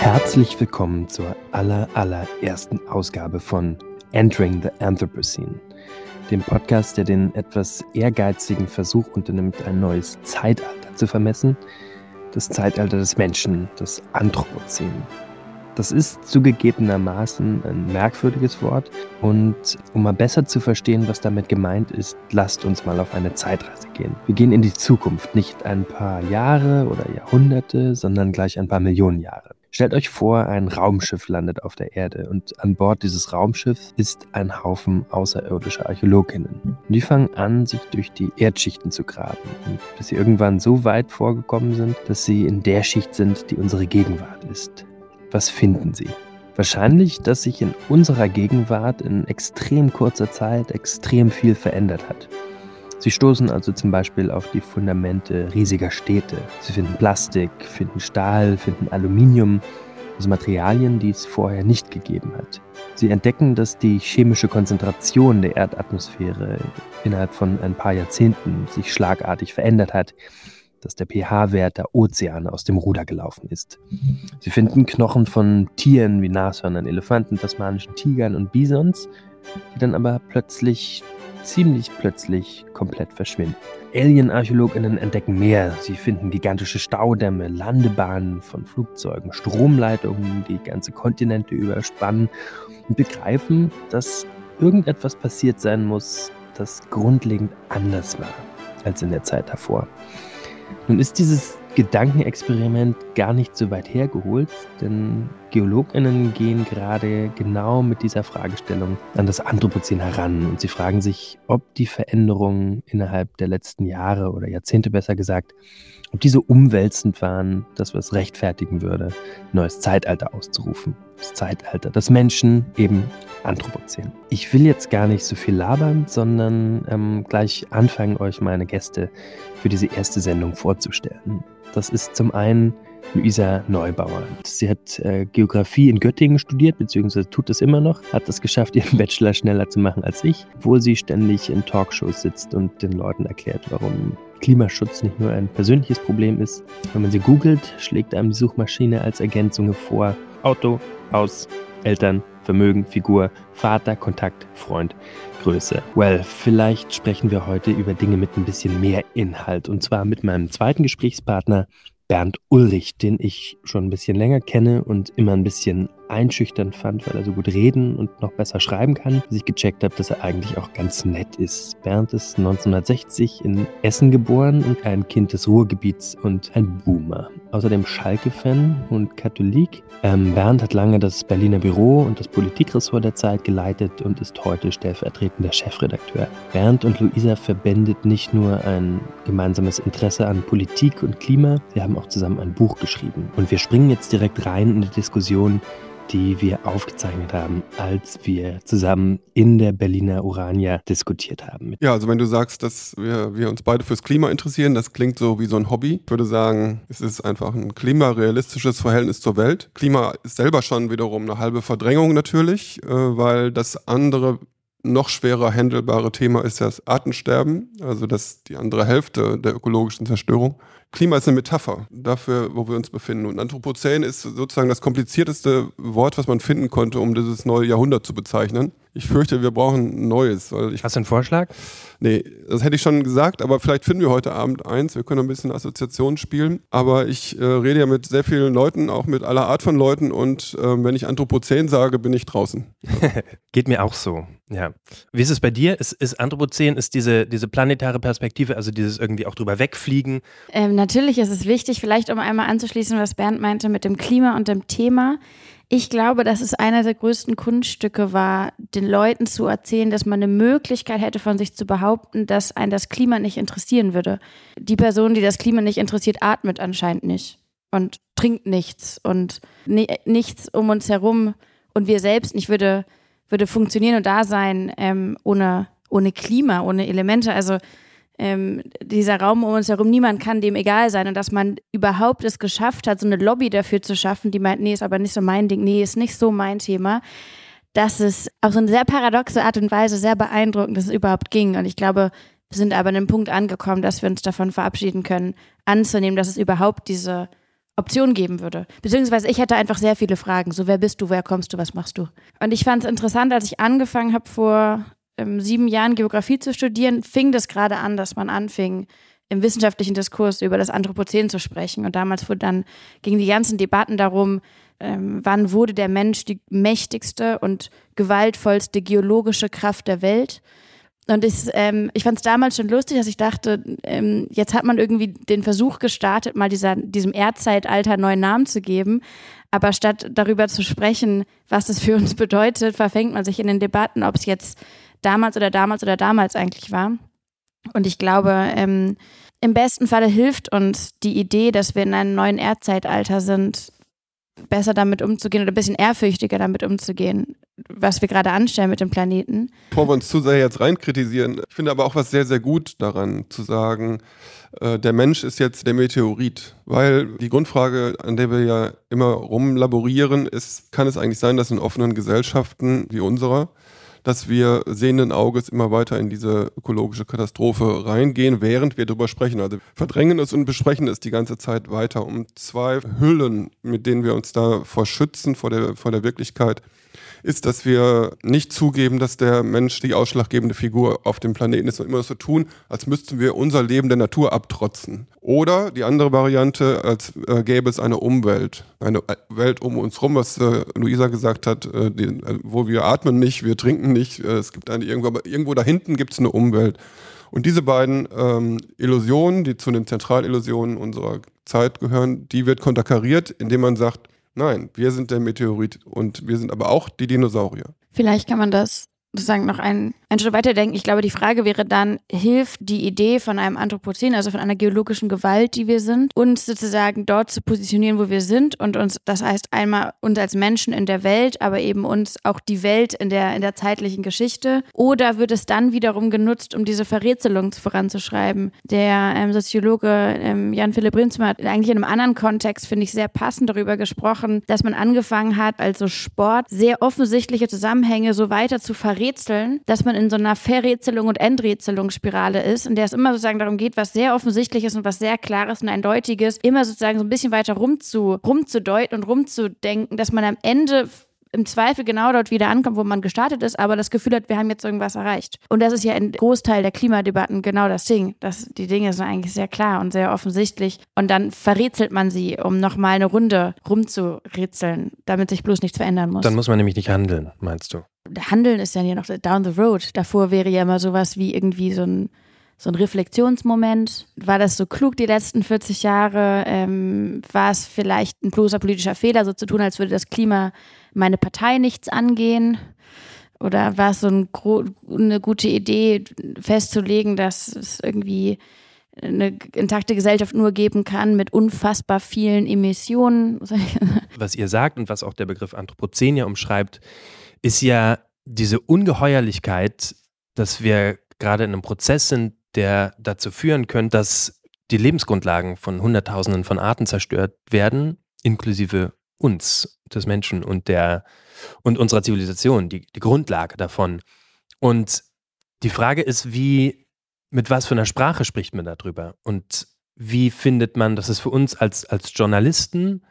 Herzlich willkommen zur aller, allerersten Ausgabe von Entering the Anthropocene, dem Podcast, der den etwas ehrgeizigen Versuch unternimmt, ein neues Zeitalter zu vermessen, das Zeitalter des Menschen, das Anthropozän. Das ist zugegebenermaßen ein merkwürdiges Wort und um mal besser zu verstehen, was damit gemeint ist, lasst uns mal auf eine Zeitreise gehen. Wir gehen in die Zukunft, nicht ein paar Jahre oder Jahrhunderte, sondern gleich ein paar Millionen Jahre. Stellt euch vor, ein Raumschiff landet auf der Erde und an Bord dieses Raumschiffs ist ein Haufen außerirdischer Archäologinnen. Und die fangen an, sich durch die Erdschichten zu graben, bis sie irgendwann so weit vorgekommen sind, dass sie in der Schicht sind, die unsere Gegenwart ist. Was finden sie? Wahrscheinlich, dass sich in unserer Gegenwart in extrem kurzer Zeit extrem viel verändert hat. Sie stoßen also zum Beispiel auf die Fundamente riesiger Städte. Sie finden Plastik, finden Stahl, finden Aluminium, also Materialien, die es vorher nicht gegeben hat. Sie entdecken, dass die chemische Konzentration der Erdatmosphäre innerhalb von ein paar Jahrzehnten sich schlagartig verändert hat, dass der pH-Wert der Ozeane aus dem Ruder gelaufen ist. Sie finden Knochen von Tieren wie Nashörnern, Elefanten, tasmanischen Tigern und Bisons, die dann aber plötzlich ziemlich plötzlich komplett verschwinden. Alien-ArchäologInnen entdecken mehr. Sie finden gigantische Staudämme, Landebahnen von Flugzeugen, Stromleitungen, die ganze Kontinente überspannen und begreifen, dass irgendetwas passiert sein muss, das grundlegend anders war als in der Zeit davor. Nun ist dieses Gedankenexperiment gar nicht so weit hergeholt, denn Geologinnen gehen gerade genau mit dieser Fragestellung an das Anthropozän heran und sie fragen sich, ob die Veränderungen innerhalb der letzten Jahre oder Jahrzehnte besser gesagt, ob diese umwälzend waren, dass was rechtfertigen würde, neues Zeitalter auszurufen. Das Zeitalter des Menschen, eben Anthropozän. Ich will jetzt gar nicht so viel labern, sondern ähm, gleich anfangen, euch meine Gäste für diese erste Sendung vorzustellen. Das ist zum einen Luisa Neubauer. Sie hat äh, Geografie in Göttingen studiert, beziehungsweise tut es immer noch, hat es geschafft, ihren Bachelor schneller zu machen als ich, obwohl sie ständig in Talkshows sitzt und den Leuten erklärt, warum Klimaschutz nicht nur ein persönliches Problem ist. Wenn man sie googelt, schlägt einem die Suchmaschine als Ergänzung vor Auto, Haus, Eltern, Vermögen, Figur, Vater, Kontakt, Freund, Größe. Well, vielleicht sprechen wir heute über Dinge mit ein bisschen mehr Inhalt und zwar mit meinem zweiten Gesprächspartner Bernd Ulrich, den ich schon ein bisschen länger kenne und immer ein bisschen einschüchternd fand, weil er so gut reden und noch besser schreiben kann, bis ich gecheckt habe, dass er eigentlich auch ganz nett ist. Bernd ist 1960 in Essen geboren und ein Kind des Ruhrgebiets und ein Boomer. Außerdem Schalke-Fan und Katholik. Ähm, Bernd hat lange das Berliner Büro und das Politikressort der Zeit geleitet und ist heute stellvertretender Chefredakteur. Bernd und Luisa verbindet nicht nur ein gemeinsames Interesse an Politik und Klima, sie haben auch zusammen ein Buch geschrieben. Und wir springen jetzt direkt rein in die Diskussion, die wir aufgezeichnet haben, als wir zusammen in der Berliner Urania diskutiert haben. Ja, also wenn du sagst, dass wir, wir uns beide fürs Klima interessieren, das klingt so wie so ein Hobby. Ich würde sagen, es ist einfach ein klimarealistisches Verhältnis zur Welt. Klima ist selber schon wiederum eine halbe Verdrängung natürlich, äh, weil das andere noch schwerer handelbare Thema ist das Artensterben, also das die andere Hälfte der ökologischen Zerstörung. Klima ist eine Metapher dafür, wo wir uns befinden. Und Anthropozän ist sozusagen das komplizierteste Wort, was man finden konnte, um dieses neue Jahrhundert zu bezeichnen. Ich fürchte, wir brauchen ein neues. Weil ich Hast du einen Vorschlag? Nee, das hätte ich schon gesagt, aber vielleicht finden wir heute Abend eins. Wir können ein bisschen Assoziationen spielen. Aber ich äh, rede ja mit sehr vielen Leuten, auch mit aller Art von Leuten. Und äh, wenn ich Anthropozän sage, bin ich draußen. Geht mir auch so, ja. Wie ist es bei dir? Ist, ist Anthropozän, ist diese, diese planetare Perspektive, also dieses irgendwie auch drüber wegfliegen? Ähm, natürlich ist es wichtig, vielleicht um einmal anzuschließen, was Bernd meinte mit dem Klima und dem Thema. Ich glaube, dass es einer der größten Kunststücke war, den Leuten zu erzählen, dass man eine Möglichkeit hätte, von sich zu behaupten, dass ein das Klima nicht interessieren würde. Die Person, die das Klima nicht interessiert, atmet anscheinend nicht und trinkt nichts und nichts um uns herum und wir selbst nicht würde, würde funktionieren und da sein ähm, ohne, ohne Klima, ohne Elemente. Also ähm, dieser Raum um uns herum, niemand kann dem egal sein und dass man überhaupt es geschafft hat, so eine Lobby dafür zu schaffen, die meint, nee, ist aber nicht so mein Ding, nee, ist nicht so mein Thema, dass es auf so eine sehr paradoxe Art und Weise sehr beeindruckend, dass es überhaupt ging. Und ich glaube, wir sind aber an einem Punkt angekommen, dass wir uns davon verabschieden können, anzunehmen, dass es überhaupt diese Option geben würde. Beziehungsweise ich hätte einfach sehr viele Fragen. So, wer bist du, wer kommst du, was machst du? Und ich fand es interessant, als ich angefangen habe, vor ähm, sieben Jahren Geografie zu studieren, fing das gerade an, dass man anfing, im wissenschaftlichen Diskurs über das Anthropozän zu sprechen. Und damals wurde dann, gingen die ganzen Debatten darum, ähm, wann wurde der Mensch die mächtigste und gewaltvollste geologische Kraft der Welt. Und ich, ähm, ich fand es damals schon lustig, dass ich dachte, ähm, jetzt hat man irgendwie den Versuch gestartet, mal dieser, diesem Erdzeitalter einen neuen Namen zu geben. Aber statt darüber zu sprechen, was das für uns bedeutet, verfängt man sich in den Debatten, ob es jetzt damals oder damals oder damals eigentlich war. Und ich glaube, ähm, im besten Falle hilft uns die Idee, dass wir in einem neuen Erdzeitalter sind, besser damit umzugehen oder ein bisschen ehrfürchtiger damit umzugehen, was wir gerade anstellen mit dem Planeten. Bevor wir uns zu sehr jetzt rein kritisieren, ich finde aber auch was sehr, sehr gut daran zu sagen, äh, der Mensch ist jetzt der Meteorit. Weil die Grundfrage, an der wir ja immer rumlaborieren, ist, kann es eigentlich sein, dass in offenen Gesellschaften wie unserer dass wir sehenden Auges immer weiter in diese ökologische Katastrophe reingehen, während wir darüber sprechen. Also verdrängen es und besprechen es die ganze Zeit weiter, um zwei Hüllen, mit denen wir uns da vor schützen, vor der, vor der Wirklichkeit ist, dass wir nicht zugeben, dass der Mensch die ausschlaggebende Figur auf dem Planeten ist und immer so tun, als müssten wir unser Leben der Natur abtrotzen. Oder die andere Variante, als äh, gäbe es eine Umwelt, eine Welt um uns rum, was äh, Luisa gesagt hat, äh, die, äh, wo wir atmen nicht, wir trinken nicht, äh, es gibt eine irgendwo, aber irgendwo da hinten gibt es eine Umwelt. Und diese beiden ähm, Illusionen, die zu den Zentralillusionen unserer Zeit gehören, die wird konterkariert, indem man sagt, Nein, wir sind der Meteorit und wir sind aber auch die Dinosaurier. Vielleicht kann man das sozusagen noch einen, einen Schritt weiter denken. Ich glaube, die Frage wäre dann, hilft die Idee von einem Anthropozän, also von einer geologischen Gewalt, die wir sind, uns sozusagen dort zu positionieren, wo wir sind und uns, das heißt einmal uns als Menschen in der Welt, aber eben uns auch die Welt in der, in der zeitlichen Geschichte. Oder wird es dann wiederum genutzt, um diese Verrätselung voranzuschreiben? Der ähm, Soziologe ähm, Jan-Philipp Rinsmer hat eigentlich in einem anderen Kontext, finde ich, sehr passend darüber gesprochen, dass man angefangen hat, also Sport sehr offensichtliche Zusammenhänge so weiter zu verrätseln, Rätseln, dass man in so einer Verrätselung und Endrätselungsspirale ist, in der es immer sozusagen darum geht, was sehr offensichtlich ist und was sehr klares und eindeutiges, immer sozusagen so ein bisschen weiter rumzu, rumzudeuten und rumzudenken, dass man am Ende im Zweifel genau dort wieder ankommt, wo man gestartet ist, aber das Gefühl hat, wir haben jetzt irgendwas erreicht. Und das ist ja ein Großteil der Klimadebatten genau das Ding. Dass die Dinge sind eigentlich sehr klar und sehr offensichtlich. Und dann verrätselt man sie, um nochmal eine Runde rumzurätseln, damit sich bloß nichts verändern muss. Dann muss man nämlich nicht handeln, meinst du? Handeln ist ja noch down the road. Davor wäre ja immer sowas wie irgendwie so ein so ein Reflexionsmoment. War das so klug die letzten 40 Jahre? Ähm, war es vielleicht ein bloßer politischer Fehler, so zu tun, als würde das Klima meine Partei nichts angehen? Oder war es so ein eine gute Idee, festzulegen, dass es irgendwie eine intakte Gesellschaft nur geben kann mit unfassbar vielen Emissionen? Was ihr sagt und was auch der Begriff Anthropozän ja umschreibt, ist ja diese Ungeheuerlichkeit, dass wir gerade in einem Prozess sind, der dazu führen könnte, dass die Lebensgrundlagen von Hunderttausenden von Arten zerstört werden, inklusive uns, des Menschen und der und unserer Zivilisation, die, die Grundlage davon. Und die Frage ist, wie, mit was für einer Sprache spricht man darüber? Und wie findet man, das ist für uns als, als Journalisten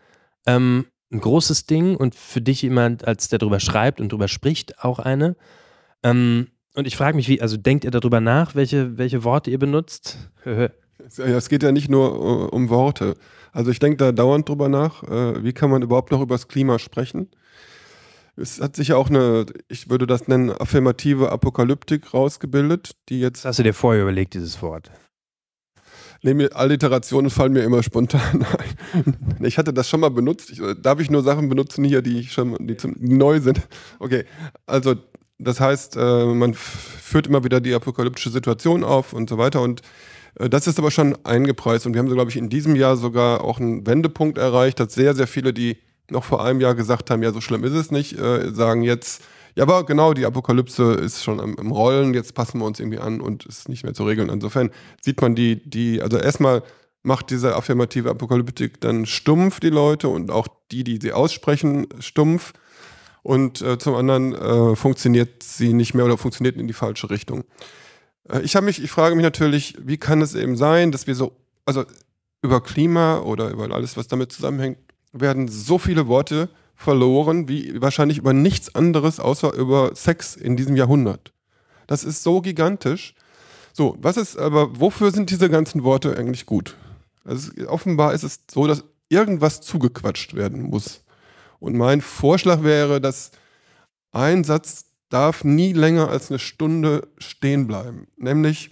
ähm, ein großes Ding und für dich jemand, als der darüber schreibt und darüber spricht, auch eine. Ähm, und ich frage mich, wie, also denkt ihr darüber nach, welche, welche Worte ihr benutzt? es geht ja nicht nur uh, um Worte. Also ich denke da dauernd drüber nach, uh, wie kann man überhaupt noch über das Klima sprechen? Es hat sich ja auch eine, ich würde das nennen, affirmative Apokalyptik rausgebildet, die jetzt. Das hast du dir vorher überlegt, dieses Wort? Nee, Alliterationen fallen mir immer spontan ein. Ich hatte das schon mal benutzt. Ich, darf ich nur Sachen benutzen hier, die schon die, zum, die neu sind? Okay, also das heißt, äh, man führt immer wieder die apokalyptische Situation auf und so weiter. Und äh, das ist aber schon eingepreist. Und wir haben, so, glaube ich, in diesem Jahr sogar auch einen Wendepunkt erreicht, dass sehr, sehr viele, die noch vor einem Jahr gesagt haben, ja, so schlimm ist es nicht, äh, sagen jetzt, ja, aber genau, die Apokalypse ist schon im, im, Rollen, jetzt passen wir uns irgendwie an und ist nicht mehr zu regeln. Insofern sieht man die, die, also erstmal macht diese affirmative Apokalyptik dann stumpf die Leute und auch die, die sie aussprechen, stumpf und äh, zum anderen äh, funktioniert sie nicht mehr oder funktioniert in die falsche Richtung. Äh, ich habe mich, ich frage mich natürlich, wie kann es eben sein, dass wir so, also über Klima oder über alles, was damit zusammenhängt, werden so viele Worte verloren wie wahrscheinlich über nichts anderes außer über Sex in diesem Jahrhundert. Das ist so gigantisch. So, was ist aber, wofür sind diese ganzen Worte eigentlich gut? Also offenbar ist es so, dass irgendwas zugequatscht werden muss. Und mein Vorschlag wäre, dass ein Satz darf nie länger als eine Stunde stehen bleiben. Nämlich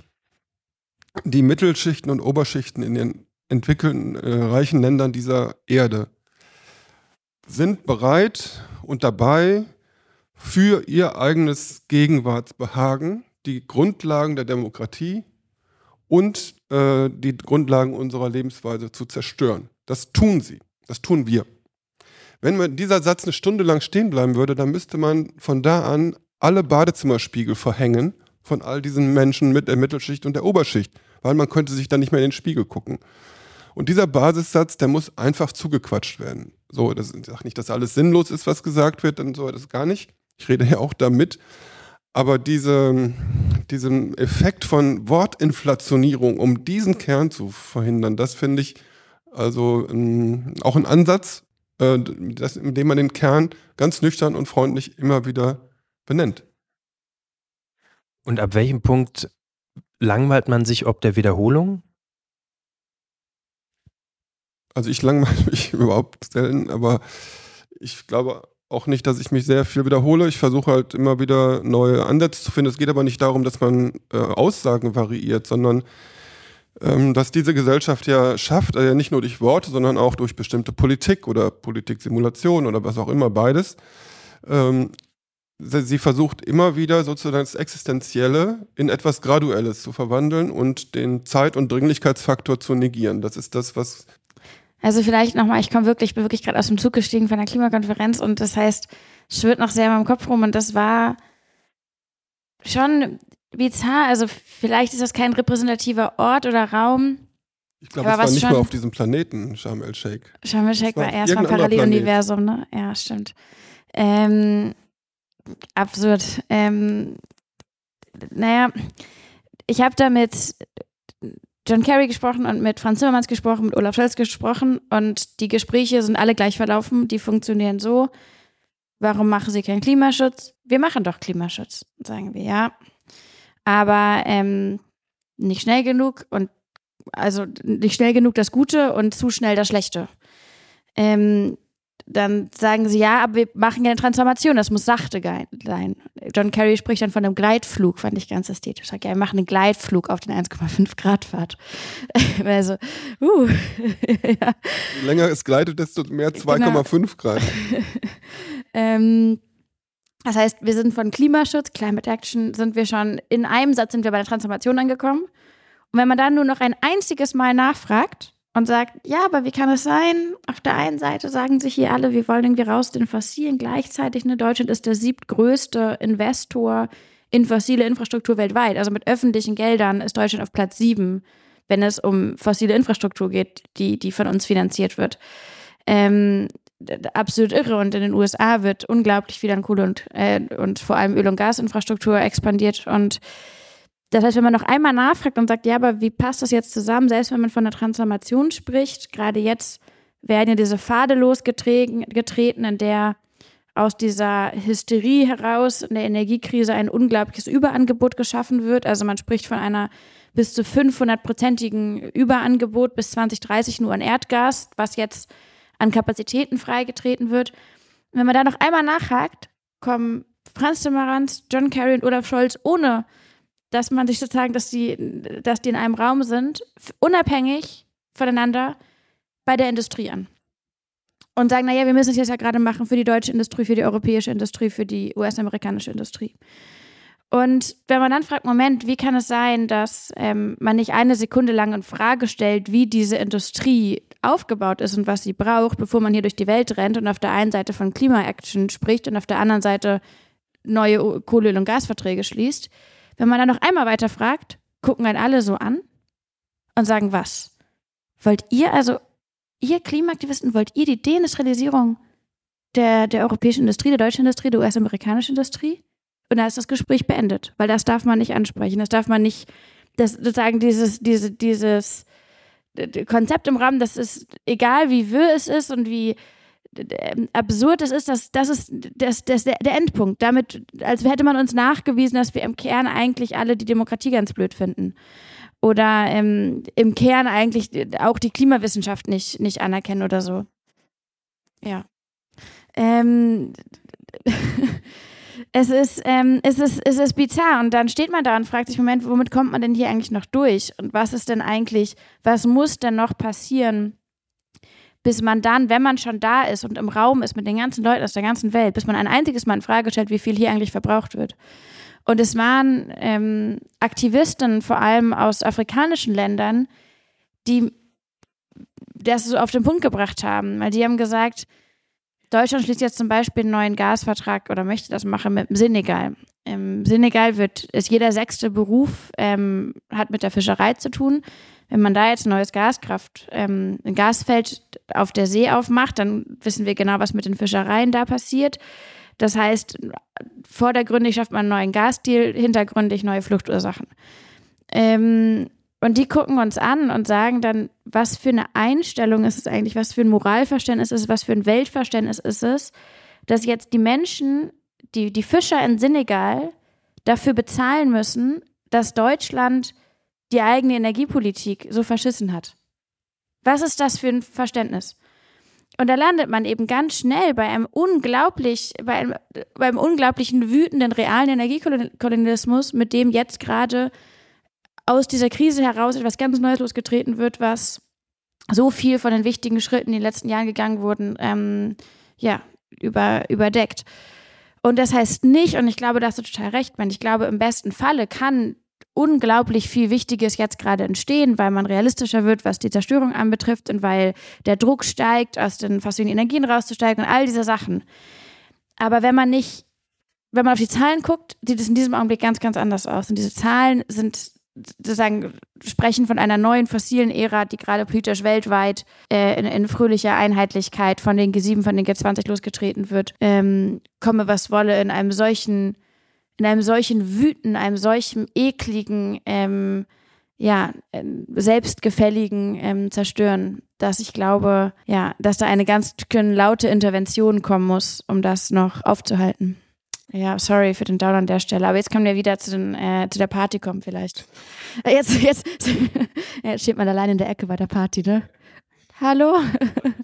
die Mittelschichten und Oberschichten in den entwickelten, äh, reichen Ländern dieser Erde sind bereit und dabei, für ihr eigenes Gegenwartsbehagen die Grundlagen der Demokratie und äh, die Grundlagen unserer Lebensweise zu zerstören. Das tun sie. Das tun wir. Wenn dieser Satz eine Stunde lang stehen bleiben würde, dann müsste man von da an alle Badezimmerspiegel verhängen von all diesen Menschen mit der Mittelschicht und der Oberschicht, weil man könnte sich dann nicht mehr in den Spiegel gucken. Und dieser Basissatz, der muss einfach zugequatscht werden. So, das ich sage nicht, dass alles sinnlos ist, was gesagt wird, dann so das gar nicht. Ich rede ja auch damit. Aber diese, diesen Effekt von Wortinflationierung, um diesen Kern zu verhindern, das finde ich also ähm, auch ein Ansatz, äh, das, in dem man den Kern ganz nüchtern und freundlich immer wieder benennt. Und ab welchem Punkt langweilt man sich ob der Wiederholung? Also ich langweile mich überhaupt selten, aber ich glaube auch nicht, dass ich mich sehr viel wiederhole. Ich versuche halt immer wieder neue Ansätze zu finden. Es geht aber nicht darum, dass man äh, Aussagen variiert, sondern ähm, dass diese Gesellschaft ja schafft, also nicht nur durch Worte, sondern auch durch bestimmte Politik oder Politiksimulation oder was auch immer, beides. Ähm, sie versucht immer wieder sozusagen das Existenzielle in etwas Graduelles zu verwandeln und den Zeit- und Dringlichkeitsfaktor zu negieren. Das ist das, was also vielleicht nochmal, ich komme wirklich, bin wirklich gerade aus dem Zug gestiegen von der Klimakonferenz und das heißt, es schwirrt noch sehr in meinem Kopf rum und das war schon bizarr. Also vielleicht ist das kein repräsentativer Ort oder Raum. Ich glaube, es war nicht mal auf diesem Planeten, Sharm el-Sheikh. Sharm el-Sheikh war erstmal ein Paralleluniversum, ne? Ja, stimmt. Ähm, absurd. Ähm, naja, ich habe damit John Kerry gesprochen und mit Franz Zimmermanns gesprochen, mit Olaf Scholz gesprochen und die Gespräche sind alle gleich verlaufen. Die funktionieren so. Warum machen Sie keinen Klimaschutz? Wir machen doch Klimaschutz, sagen wir, ja. Aber ähm, nicht schnell genug und also nicht schnell genug das Gute und zu schnell das Schlechte. Ähm, dann sagen sie, ja, aber wir machen ja eine Transformation, das muss sachte sein. John Kerry spricht dann von einem Gleitflug, fand ich ganz ästhetisch. Sagt, ja, wir machen einen Gleitflug auf den 1,5 Grad Fahrt. also, uh, ja. Je länger es gleitet, desto mehr 2,5 genau. Grad. ähm, das heißt, wir sind von Klimaschutz, Climate Action, sind wir schon, in einem Satz sind wir bei der Transformation angekommen. Und wenn man dann nur noch ein einziges Mal nachfragt, und sagt, ja, aber wie kann es sein? Auf der einen Seite sagen sich hier alle, wir wollen irgendwie raus den Fossilen. Gleichzeitig, ne, Deutschland ist der siebtgrößte Investor in fossile Infrastruktur weltweit. Also mit öffentlichen Geldern ist Deutschland auf Platz sieben, wenn es um fossile Infrastruktur geht, die, die von uns finanziert wird. Ähm, absolut irre. Und in den USA wird unglaublich viel an Kohle und, äh, und vor allem Öl- und Gasinfrastruktur expandiert. Und das heißt, wenn man noch einmal nachfragt und sagt, ja, aber wie passt das jetzt zusammen, selbst wenn man von der Transformation spricht, gerade jetzt werden ja diese Pfade losgetreten, in der aus dieser Hysterie heraus in der Energiekrise ein unglaubliches Überangebot geschaffen wird. Also man spricht von einer bis zu 500-prozentigen Überangebot bis 2030 nur an Erdgas, was jetzt an Kapazitäten freigetreten wird. Wenn man da noch einmal nachhakt, kommen Franz Timmermans, John Kerry und Olaf Scholz ohne dass man sich sozusagen, dass die, dass die in einem Raum sind, unabhängig voneinander bei der Industrie an. Und sagen, naja, wir müssen es jetzt ja gerade machen für die deutsche Industrie, für die europäische Industrie, für die US-amerikanische Industrie. Und wenn man dann fragt, Moment, wie kann es sein, dass ähm, man nicht eine Sekunde lang in Frage stellt, wie diese Industrie aufgebaut ist und was sie braucht, bevor man hier durch die Welt rennt und auf der einen Seite von Klima-Action spricht und auf der anderen Seite neue Kohle- und Gasverträge schließt, wenn man dann noch einmal weiter fragt, gucken einen alle so an und sagen, was? Wollt ihr also, ihr Klimaaktivisten, wollt ihr die Deindustrialisierung der, der europäischen Industrie, der deutschen Industrie, der US-amerikanischen Industrie? Und da ist das Gespräch beendet, weil das darf man nicht ansprechen. Das darf man nicht, das sozusagen dieses, diese, dieses, Konzept im Raum, das ist egal, wie wirr es ist und wie absurd es ist, dass das ist das, das, der, der Endpunkt. Damit, als hätte man uns nachgewiesen, dass wir im Kern eigentlich alle die Demokratie ganz blöd finden. Oder ähm, im Kern eigentlich auch die Klimawissenschaft nicht, nicht anerkennen oder so. Ja. Ähm, es ist, ähm, es, ist, es ist bizarr. Und dann steht man da und fragt sich, Moment, womit kommt man denn hier eigentlich noch durch? Und was ist denn eigentlich, was muss denn noch passieren, bis man dann, wenn man schon da ist und im Raum ist mit den ganzen Leuten aus der ganzen Welt, bis man ein einziges Mal in Frage stellt, wie viel hier eigentlich verbraucht wird. Und es waren ähm, Aktivisten, vor allem aus afrikanischen Ländern, die das so auf den Punkt gebracht haben, weil die haben gesagt, Deutschland schließt jetzt zum Beispiel einen neuen Gasvertrag oder möchte das machen mit dem Senegal. Im Senegal wird ist jeder sechste Beruf ähm, hat mit der Fischerei zu tun. Wenn man da jetzt ein neues Gaskraft, ähm, ein Gasfeld auf der See aufmacht, dann wissen wir genau, was mit den Fischereien da passiert. Das heißt, vordergründig schafft man einen neuen Gasdeal, hintergründig neue Fluchtursachen. Ähm, und die gucken uns an und sagen dann, was für eine Einstellung ist es eigentlich, was für ein Moralverständnis ist es, was für ein Weltverständnis ist es, dass jetzt die Menschen, die, die Fischer in Senegal, dafür bezahlen müssen, dass Deutschland die eigene Energiepolitik so verschissen hat. Was ist das für ein Verständnis? Und da landet man eben ganz schnell bei einem unglaublich, bei einem, beim unglaublichen wütenden realen Energiekolonialismus, mit dem jetzt gerade aus dieser Krise heraus etwas ganz Neues losgetreten wird, was so viel von den wichtigen Schritten, die in den letzten Jahren gegangen wurden, ähm, ja, über, überdeckt. Und das heißt nicht, und ich glaube, da hast du total recht, man, ich glaube, im besten Falle kann unglaublich viel Wichtiges jetzt gerade entstehen, weil man realistischer wird, was die Zerstörung anbetrifft und weil der Druck steigt, aus den fossilen Energien rauszusteigen und all diese Sachen. Aber wenn man nicht, wenn man auf die Zahlen guckt, sieht es in diesem Augenblick ganz, ganz anders aus. Und diese Zahlen sind sozusagen sprechen von einer neuen fossilen Ära, die gerade politisch weltweit äh, in, in, fröhlicher Einheitlichkeit von den G7, von den G20 losgetreten wird, ähm, komme was wolle, in einem solchen, in einem solchen Wüten, einem solchen ekligen, ähm, ja, äh, selbstgefälligen ähm, Zerstören, dass ich glaube, ja, dass da eine ganz laute Intervention kommen muss, um das noch aufzuhalten. Ja, sorry für den Down an der Stelle. Aber jetzt können wir wieder zu, den, äh, zu der Party kommen vielleicht. Äh, jetzt, jetzt, jetzt steht man allein in der Ecke bei der Party, ne? Hallo?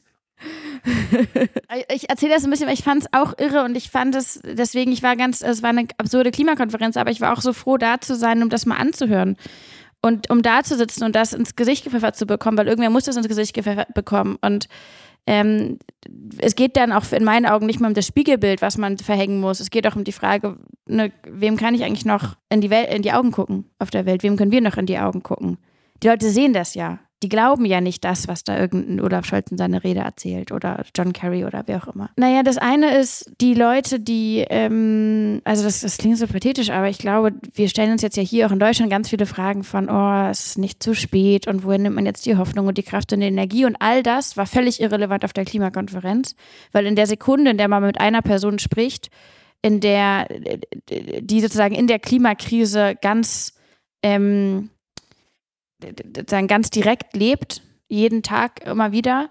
ich erzähle das ein bisschen, weil ich fand es auch irre und ich fand es, deswegen, ich war ganz, es war eine absurde Klimakonferenz, aber ich war auch so froh, da zu sein, um das mal anzuhören. Und um da zu sitzen und das ins Gesicht gepfeffert zu bekommen, weil irgendwer muss das ins Gesicht gepfeffert bekommen. Und ähm, es geht dann auch in meinen Augen nicht mehr um das Spiegelbild, was man verhängen muss. Es geht auch um die Frage, ne, wem kann ich eigentlich noch in die, Welt, in die Augen gucken auf der Welt? Wem können wir noch in die Augen gucken? Die Leute sehen das ja die glauben ja nicht das, was da irgendein Olaf Scholz in seiner Rede erzählt oder John Kerry oder wer auch immer. Naja, das eine ist die Leute, die, ähm, also das, das klingt so pathetisch, aber ich glaube, wir stellen uns jetzt ja hier auch in Deutschland ganz viele Fragen von, oh, es ist nicht zu spät und wohin nimmt man jetzt die Hoffnung und die Kraft und die Energie und all das war völlig irrelevant auf der Klimakonferenz, weil in der Sekunde, in der man mit einer Person spricht, in der, die sozusagen in der Klimakrise ganz, ähm, sozusagen ganz direkt lebt, jeden Tag immer wieder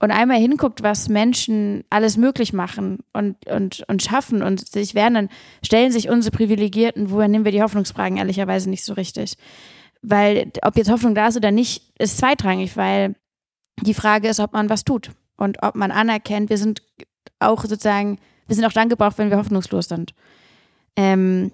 und einmal hinguckt, was Menschen alles möglich machen und, und, und schaffen und sich werden, dann stellen sich unsere Privilegierten, woher nehmen wir die Hoffnungsfragen ehrlicherweise nicht so richtig. Weil ob jetzt Hoffnung da ist oder nicht, ist zweitrangig, weil die Frage ist, ob man was tut und ob man anerkennt, wir sind auch sozusagen, wir sind auch dann gebraucht, wenn wir hoffnungslos sind. Ähm,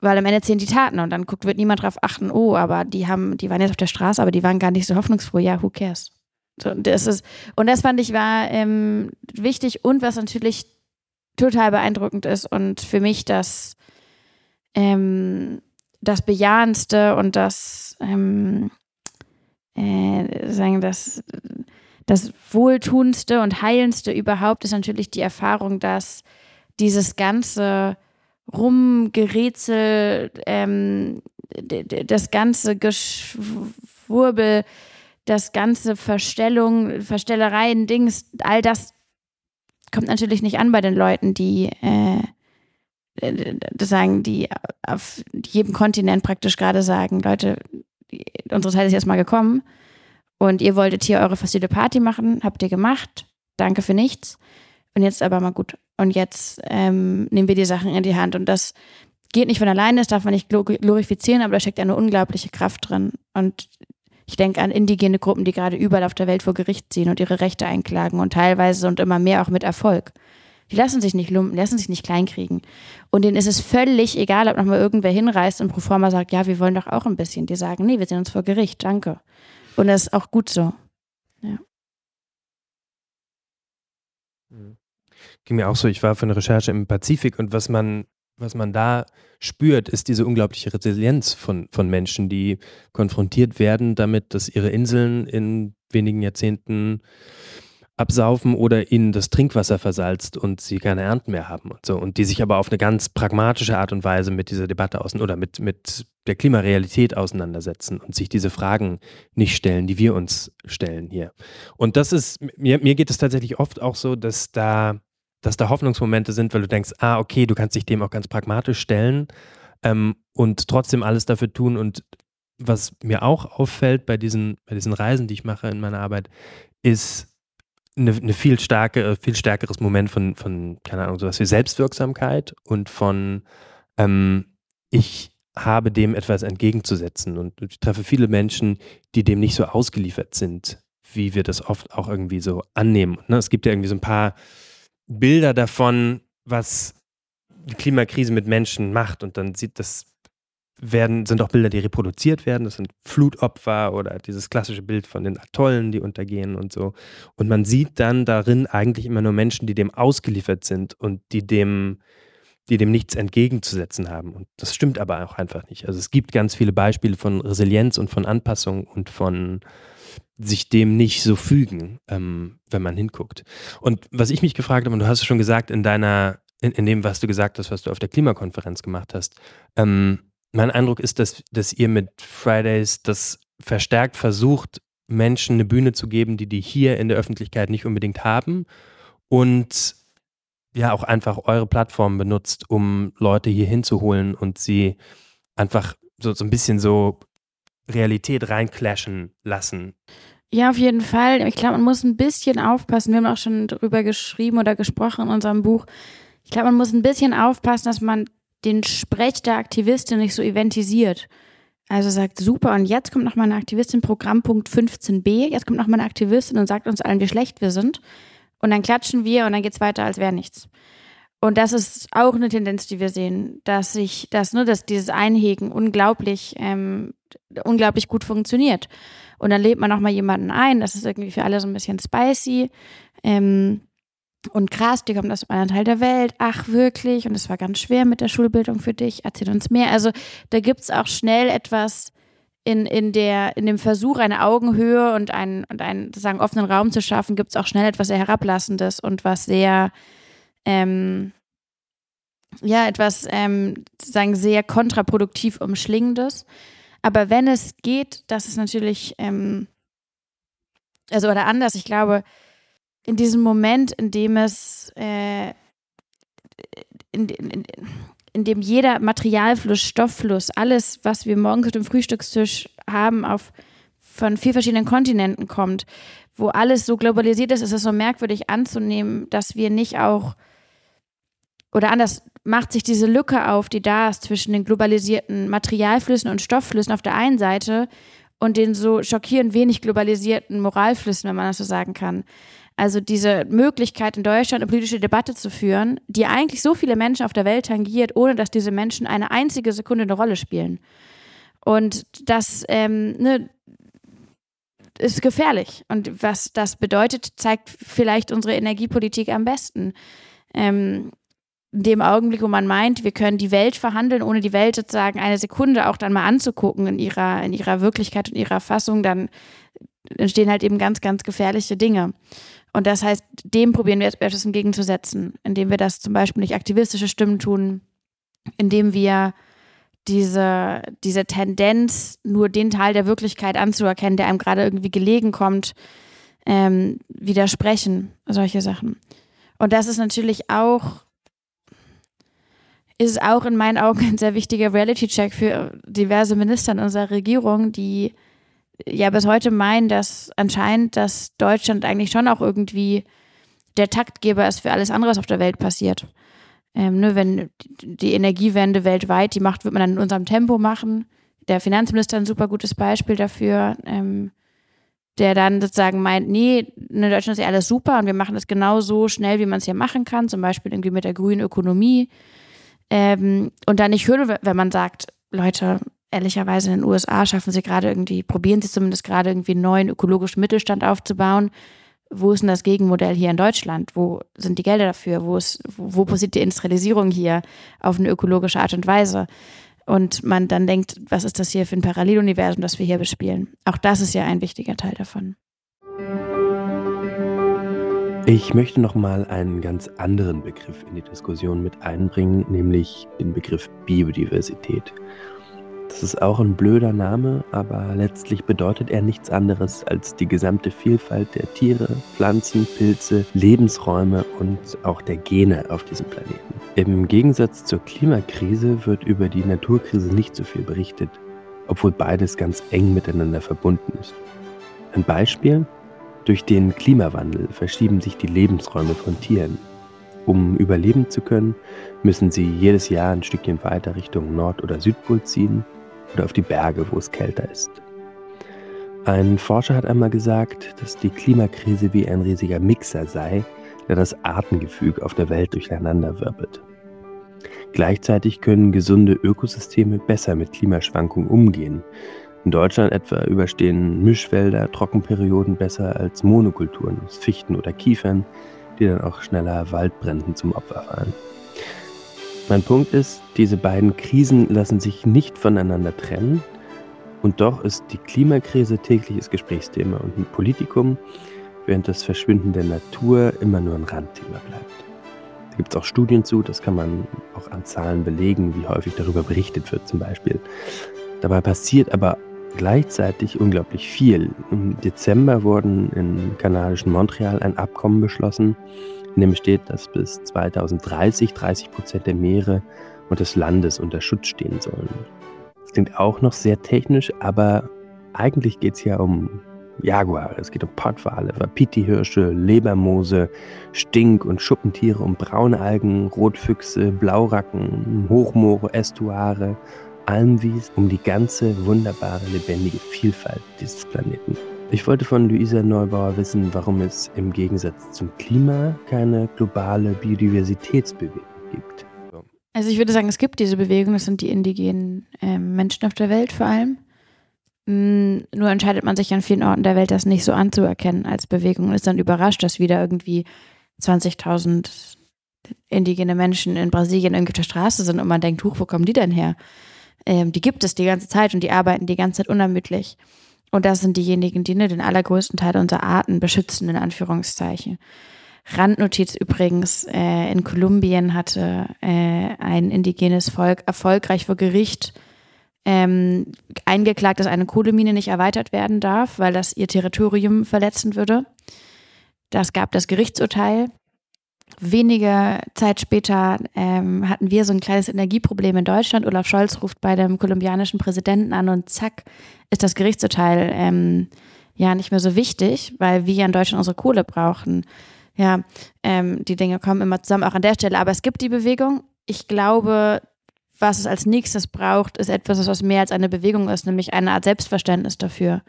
weil am Ende zählen die Taten und dann guckt, wird niemand drauf achten, oh, aber die haben, die waren jetzt auf der Straße, aber die waren gar nicht so hoffnungsfroh, ja, who cares? So, das ist, und das fand ich war ähm, wichtig und was natürlich total beeindruckend ist und für mich das, ähm, das Bejahendste und das, ähm, äh, sagen, das, das Wohltuendste und Heilendste überhaupt ist natürlich die Erfahrung, dass dieses ganze Rumgerätsel, ähm, das ganze Geschwurbel, das ganze Verstellung, Verstellereien, Dings, all das kommt natürlich nicht an bei den Leuten, die äh, sagen, die auf jedem Kontinent praktisch gerade sagen, Leute, unsere Zeit ist jetzt mal gekommen Und ihr wolltet hier eure fossile Party machen, habt ihr gemacht. Danke für nichts. Und jetzt aber mal gut. Und jetzt ähm, nehmen wir die Sachen in die Hand. Und das geht nicht von alleine, das darf man nicht glorifizieren, aber da steckt eine unglaubliche Kraft drin. Und ich denke an indigene Gruppen, die gerade überall auf der Welt vor Gericht ziehen und ihre Rechte einklagen und teilweise und immer mehr auch mit Erfolg. Die lassen sich nicht lumpen, lassen sich nicht kleinkriegen. Und denen ist es völlig egal, ob nochmal irgendwer hinreist und pro forma sagt, ja, wir wollen doch auch ein bisschen. Die sagen, nee, wir sind uns vor Gericht, danke. Und das ist auch gut so. Ja. Ging mir auch so, ich war für eine Recherche im Pazifik und was man, was man da spürt, ist diese unglaubliche Resilienz von, von Menschen, die konfrontiert werden damit, dass ihre Inseln in wenigen Jahrzehnten absaufen oder ihnen das Trinkwasser versalzt und sie keine Ernten mehr haben und so. Und die sich aber auf eine ganz pragmatische Art und Weise mit dieser Debatte außen oder mit, mit der Klimarealität auseinandersetzen und sich diese Fragen nicht stellen, die wir uns stellen hier. Und das ist, mir, mir geht es tatsächlich oft auch so, dass da, dass da Hoffnungsmomente sind, weil du denkst, ah, okay, du kannst dich dem auch ganz pragmatisch stellen ähm, und trotzdem alles dafür tun. Und was mir auch auffällt bei diesen, bei diesen Reisen, die ich mache in meiner Arbeit, ist, eine, eine viel stärkere, viel stärkeres Moment von, von, keine Ahnung, sowas wie Selbstwirksamkeit und von ähm, ich habe dem etwas entgegenzusetzen. Und ich treffe viele Menschen, die dem nicht so ausgeliefert sind, wie wir das oft auch irgendwie so annehmen. Ne? Es gibt ja irgendwie so ein paar Bilder davon, was die Klimakrise mit Menschen macht. Und dann sieht das werden, sind auch Bilder, die reproduziert werden. Das sind Flutopfer oder dieses klassische Bild von den Atollen, die untergehen und so. Und man sieht dann darin eigentlich immer nur Menschen, die dem ausgeliefert sind und die dem, die dem nichts entgegenzusetzen haben. Und das stimmt aber auch einfach nicht. Also es gibt ganz viele Beispiele von Resilienz und von Anpassung und von sich dem nicht so fügen, ähm, wenn man hinguckt. Und was ich mich gefragt habe, und du hast es schon gesagt in deiner, in, in, dem, was du gesagt hast, was du auf der Klimakonferenz gemacht hast, ähm, mein Eindruck ist, dass, dass ihr mit Fridays das verstärkt versucht, Menschen eine Bühne zu geben, die die hier in der Öffentlichkeit nicht unbedingt haben und ja auch einfach eure Plattform benutzt, um Leute hier hinzuholen und sie einfach so, so ein bisschen so Realität reinclashen lassen. Ja, auf jeden Fall. Ich glaube, man muss ein bisschen aufpassen. Wir haben auch schon darüber geschrieben oder gesprochen in unserem Buch. Ich glaube, man muss ein bisschen aufpassen, dass man den Sprech der Aktivistin nicht so eventisiert. Also sagt, super, und jetzt kommt noch mal eine Aktivistin, Programmpunkt 15b, jetzt kommt noch mal eine Aktivistin und sagt uns allen, wie schlecht wir sind. Und dann klatschen wir und dann geht es weiter, als wäre nichts. Und das ist auch eine Tendenz, die wir sehen, dass sich, dass, ne, dass dieses Einhegen unglaublich, ähm, unglaublich gut funktioniert. Und dann lädt man noch mal jemanden ein, das ist irgendwie für alle so ein bisschen spicy. Ähm, und krass, die kommt aus einem anderen Teil der Welt. Ach, wirklich? Und es war ganz schwer mit der Schulbildung für dich. Erzähl uns mehr. Also da gibt es auch schnell etwas in, in, der, in dem Versuch, eine Augenhöhe und einen, und einen sozusagen offenen Raum zu schaffen, gibt es auch schnell etwas sehr Herablassendes und was sehr, ähm, ja, etwas ähm, sozusagen sehr kontraproduktiv umschlingendes. Aber wenn es geht, das ist natürlich, ähm, also oder anders, ich glaube, in diesem Moment, in dem es, äh, in, in, in, dem jeder Materialfluss, Stofffluss, alles, was wir morgens auf dem Frühstückstisch haben, auf, von vier verschiedenen Kontinenten kommt, wo alles so globalisiert ist, ist es so merkwürdig anzunehmen, dass wir nicht auch, oder anders, macht sich diese Lücke auf, die da ist zwischen den globalisierten Materialflüssen und Stoffflüssen auf der einen Seite und den so schockierend wenig globalisierten Moralflüssen, wenn man das so sagen kann. Also diese Möglichkeit in Deutschland eine politische Debatte zu führen, die eigentlich so viele Menschen auf der Welt tangiert, ohne dass diese Menschen eine einzige Sekunde eine Rolle spielen. Und das ähm, ne, ist gefährlich. Und was das bedeutet, zeigt vielleicht unsere Energiepolitik am besten. Ähm, in dem Augenblick, wo man meint, wir können die Welt verhandeln, ohne die Welt sozusagen eine Sekunde auch dann mal anzugucken in ihrer, in ihrer Wirklichkeit und ihrer Fassung, dann entstehen halt eben ganz, ganz gefährliche Dinge. Und das heißt, dem probieren wir etwas entgegenzusetzen, indem wir das zum Beispiel nicht aktivistische Stimmen tun, indem wir diese, diese Tendenz, nur den Teil der Wirklichkeit anzuerkennen, der einem gerade irgendwie gelegen kommt, ähm, widersprechen, solche Sachen. Und das ist natürlich auch, ist auch in meinen Augen ein sehr wichtiger Reality-Check für diverse Minister in unserer Regierung, die ja bis heute meinen, dass anscheinend, dass Deutschland eigentlich schon auch irgendwie der Taktgeber ist für alles andere, was auf der Welt passiert. Ähm, ne, wenn die Energiewende weltweit die macht, wird man dann in unserem Tempo machen. Der Finanzminister ein super gutes Beispiel dafür, ähm, der dann sozusagen meint, nee, in Deutschland ist ja alles super und wir machen das genau so schnell, wie man es hier machen kann, zum Beispiel irgendwie mit der grünen Ökonomie. Ähm, und dann nicht hören, wenn man sagt, Leute, ehrlicherweise in den USA schaffen sie gerade irgendwie, probieren sie zumindest gerade irgendwie einen neuen ökologischen Mittelstand aufzubauen. Wo ist denn das Gegenmodell hier in Deutschland? Wo sind die Gelder dafür? Wo, ist, wo passiert die Industrialisierung hier auf eine ökologische Art und Weise? Und man dann denkt, was ist das hier für ein Paralleluniversum, das wir hier bespielen? Auch das ist ja ein wichtiger Teil davon. Ich möchte noch mal einen ganz anderen Begriff in die Diskussion mit einbringen, nämlich den Begriff Biodiversität. Das ist auch ein blöder Name, aber letztlich bedeutet er nichts anderes als die gesamte Vielfalt der Tiere, Pflanzen, Pilze, Lebensräume und auch der Gene auf diesem Planeten. Im Gegensatz zur Klimakrise wird über die Naturkrise nicht so viel berichtet, obwohl beides ganz eng miteinander verbunden ist. Ein Beispiel? Durch den Klimawandel verschieben sich die Lebensräume von Tieren. Um überleben zu können, müssen sie jedes Jahr ein Stückchen weiter Richtung Nord- oder Südpol ziehen oder auf die Berge, wo es kälter ist. Ein Forscher hat einmal gesagt, dass die Klimakrise wie ein riesiger Mixer sei, der das Artengefüge auf der Welt durcheinanderwirbelt. Gleichzeitig können gesunde Ökosysteme besser mit Klimaschwankungen umgehen. In Deutschland etwa überstehen Mischwälder Trockenperioden besser als Monokulturen aus Fichten oder Kiefern, die dann auch schneller Waldbränden zum Opfer fallen. Mein Punkt ist, diese beiden Krisen lassen sich nicht voneinander trennen und doch ist die Klimakrise tägliches Gesprächsthema und ein Politikum, während das Verschwinden der Natur immer nur ein Randthema bleibt. Da gibt es auch Studien zu, das kann man auch an Zahlen belegen, wie häufig darüber berichtet wird zum Beispiel. Dabei passiert aber gleichzeitig unglaublich viel. Im Dezember wurden in kanadischen Montreal ein Abkommen beschlossen, in dem steht, dass bis 2030 30 Prozent der Meere und des Landes unter Schutz stehen sollen. Das klingt auch noch sehr technisch, aber eigentlich geht es ja um Jaguare, es geht um Pottwale, Wapiti-Hirsche, Lebermoose, Stink- und Schuppentiere, um Braunalgen, Rotfüchse, Blauracken, Hochmoore, Estuare, Almwies, um die ganze wunderbare, lebendige Vielfalt dieses Planeten. Ich wollte von Luisa Neubauer wissen, warum es im Gegensatz zum Klima keine globale Biodiversitätsbewegung gibt. Also ich würde sagen, es gibt diese Bewegung, das sind die indigenen äh, Menschen auf der Welt vor allem. Mm, nur entscheidet man sich an vielen Orten der Welt, das nicht so anzuerkennen als Bewegung und ist dann überrascht, dass wieder irgendwie 20.000 indigene Menschen in Brasilien irgendwie auf der Straße sind und man denkt, huch, wo kommen die denn her? Ähm, die gibt es die ganze Zeit und die arbeiten die ganze Zeit unermüdlich. Und das sind diejenigen, die ne, den allergrößten Teil unserer Arten beschützen, in Anführungszeichen. Randnotiz übrigens, äh, in Kolumbien hatte äh, ein indigenes Volk erfolgreich vor Gericht ähm, eingeklagt, dass eine Kohlemine nicht erweitert werden darf, weil das ihr Territorium verletzen würde. Das gab das Gerichtsurteil. Wenige Zeit später ähm, hatten wir so ein kleines Energieproblem in Deutschland. Olaf Scholz ruft bei dem kolumbianischen Präsidenten an und zack ist das Gerichtsurteil ähm, ja nicht mehr so wichtig, weil wir in Deutschland unsere Kohle brauchen. Ja, ähm, die Dinge kommen immer zusammen, auch an der Stelle. Aber es gibt die Bewegung. Ich glaube, was es als nächstes braucht, ist etwas, was mehr als eine Bewegung ist, nämlich eine Art Selbstverständnis dafür,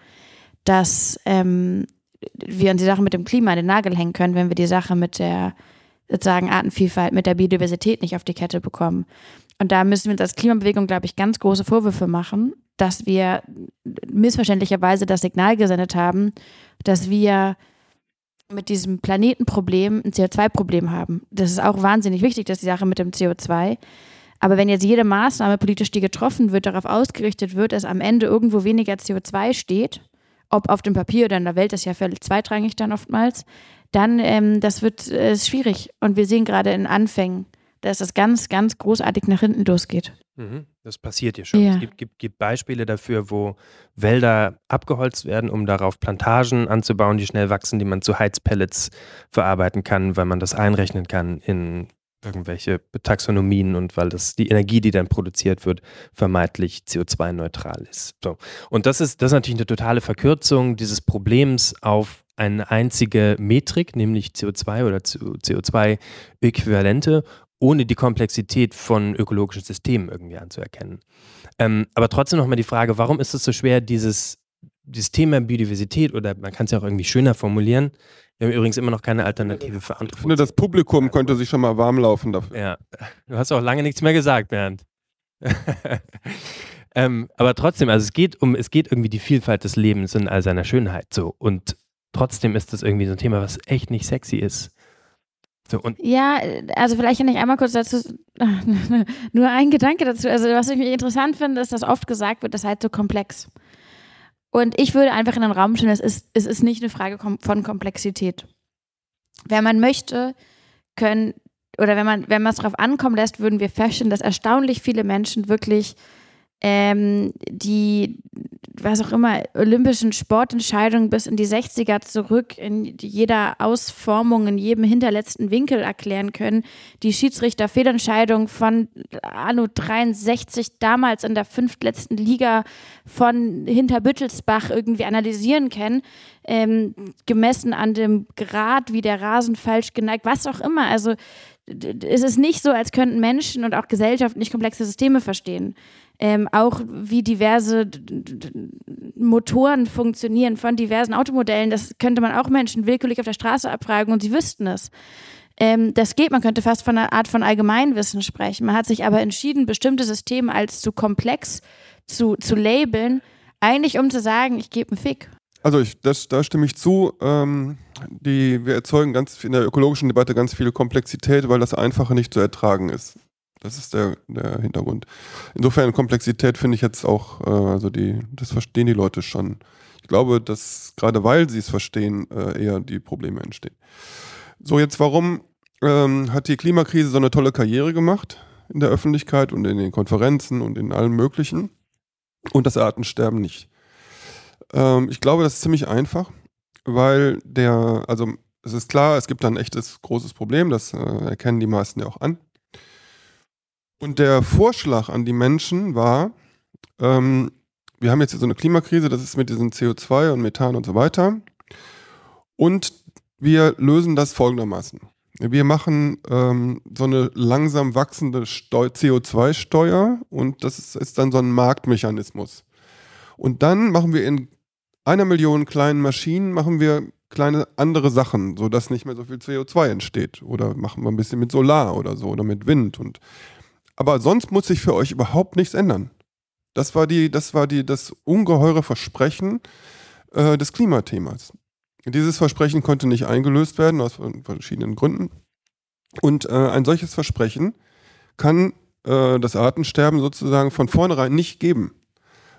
dass ähm, wir uns die Sache mit dem Klima an den Nagel hängen können, wenn wir die Sache mit der sozusagen Artenvielfalt, mit der Biodiversität nicht auf die Kette bekommen. Und da müssen wir uns als Klimabewegung, glaube ich, ganz große Vorwürfe machen, dass wir missverständlicherweise das Signal gesendet haben, dass wir mit diesem Planetenproblem ein CO2-Problem haben. Das ist auch wahnsinnig wichtig, dass die Sache mit dem CO2. Aber wenn jetzt jede Maßnahme politisch, die getroffen wird, darauf ausgerichtet wird, dass am Ende irgendwo weniger CO2 steht, ob auf dem Papier oder in der Welt, das ist ja völlig zweitrangig dann oftmals, dann ähm, das wird äh, schwierig. Und wir sehen gerade in Anfängen, dass das ganz, ganz großartig nach hinten losgeht. Mhm, das passiert ja schon. Ja. Es gibt, gibt, gibt, Beispiele dafür, wo Wälder abgeholzt werden, um darauf Plantagen anzubauen, die schnell wachsen, die man zu Heizpellets verarbeiten kann, weil man das einrechnen kann in irgendwelche Taxonomien und weil das die Energie, die dann produziert wird, vermeintlich CO2-neutral ist. So. Und das ist, das ist natürlich eine totale Verkürzung dieses Problems auf eine einzige Metrik, nämlich CO2 oder CO2-Äquivalente, ohne die Komplexität von ökologischen Systemen irgendwie anzuerkennen. Ähm, aber trotzdem nochmal die Frage, warum ist es so schwer, dieses, dieses Thema Biodiversität oder man kann es ja auch irgendwie schöner formulieren, wir haben übrigens immer noch keine Alternative für andere. Ich finde, das Publikum könnte sich schon mal warm laufen dafür. Ja, du hast auch lange nichts mehr gesagt, Bernd. ähm, aber trotzdem, also es geht um, es geht irgendwie die Vielfalt des Lebens in all seiner Schönheit so. Und trotzdem ist das irgendwie so ein Thema, was echt nicht sexy ist. So, ja, also vielleicht kann ich einmal kurz dazu, nur ein Gedanke dazu. Also was ich interessant finde, ist, dass oft gesagt wird, das ist halt so komplex. Und ich würde einfach in den Raum stellen, es ist, es ist nicht eine Frage von Komplexität. Wenn man möchte, können, oder wenn man, wenn man es darauf ankommen lässt, würden wir feststellen, dass erstaunlich viele Menschen wirklich ähm, die, was auch immer, olympischen Sportentscheidungen bis in die 60er zurück in jeder Ausformung, in jedem hinterletzten Winkel erklären können. Die Schiedsrichter-Fehlentscheidung von Anno 63 damals in der fünftletzten Liga von Hinterbüttelsbach irgendwie analysieren können, ähm, gemessen an dem Grad, wie der Rasen falsch geneigt, was auch immer. Also es ist nicht so, als könnten Menschen und auch Gesellschaften nicht komplexe Systeme verstehen ähm, auch wie diverse Motoren funktionieren von diversen Automodellen. Das könnte man auch Menschen willkürlich auf der Straße abfragen und sie wüssten es. Ähm, das geht, man könnte fast von einer Art von Allgemeinwissen sprechen. Man hat sich aber entschieden, bestimmte Systeme als zu komplex zu, zu labeln, eigentlich um zu sagen, ich gebe einen Fick. Also ich, das, da stimme ich zu. Ähm, die, wir erzeugen ganz in der ökologischen Debatte ganz viel Komplexität, weil das Einfache nicht zu ertragen ist. Das ist der, der Hintergrund. Insofern Komplexität finde ich jetzt auch, äh, also die, das verstehen die Leute schon. Ich glaube, dass gerade weil sie es verstehen, äh, eher die Probleme entstehen. So, jetzt warum ähm, hat die Klimakrise so eine tolle Karriere gemacht in der Öffentlichkeit und in den Konferenzen und in allem Möglichen und das Artensterben nicht? Ähm, ich glaube, das ist ziemlich einfach, weil der, also es ist klar, es gibt da ein echtes großes Problem, das äh, erkennen die meisten ja auch an. Und der Vorschlag an die Menschen war, ähm, wir haben jetzt hier so eine Klimakrise, das ist mit diesem CO2 und Methan und so weiter. Und wir lösen das folgendermaßen. Wir machen ähm, so eine langsam wachsende CO2-Steuer und das ist, ist dann so ein Marktmechanismus. Und dann machen wir in einer Million kleinen Maschinen, machen wir kleine andere Sachen, sodass nicht mehr so viel CO2 entsteht. Oder machen wir ein bisschen mit Solar oder so oder mit Wind. Und aber sonst muss sich für euch überhaupt nichts ändern. Das war, die, das, war die, das ungeheure Versprechen äh, des Klimathemas. Dieses Versprechen konnte nicht eingelöst werden aus verschiedenen Gründen. Und äh, ein solches Versprechen kann äh, das Artensterben sozusagen von vornherein nicht geben,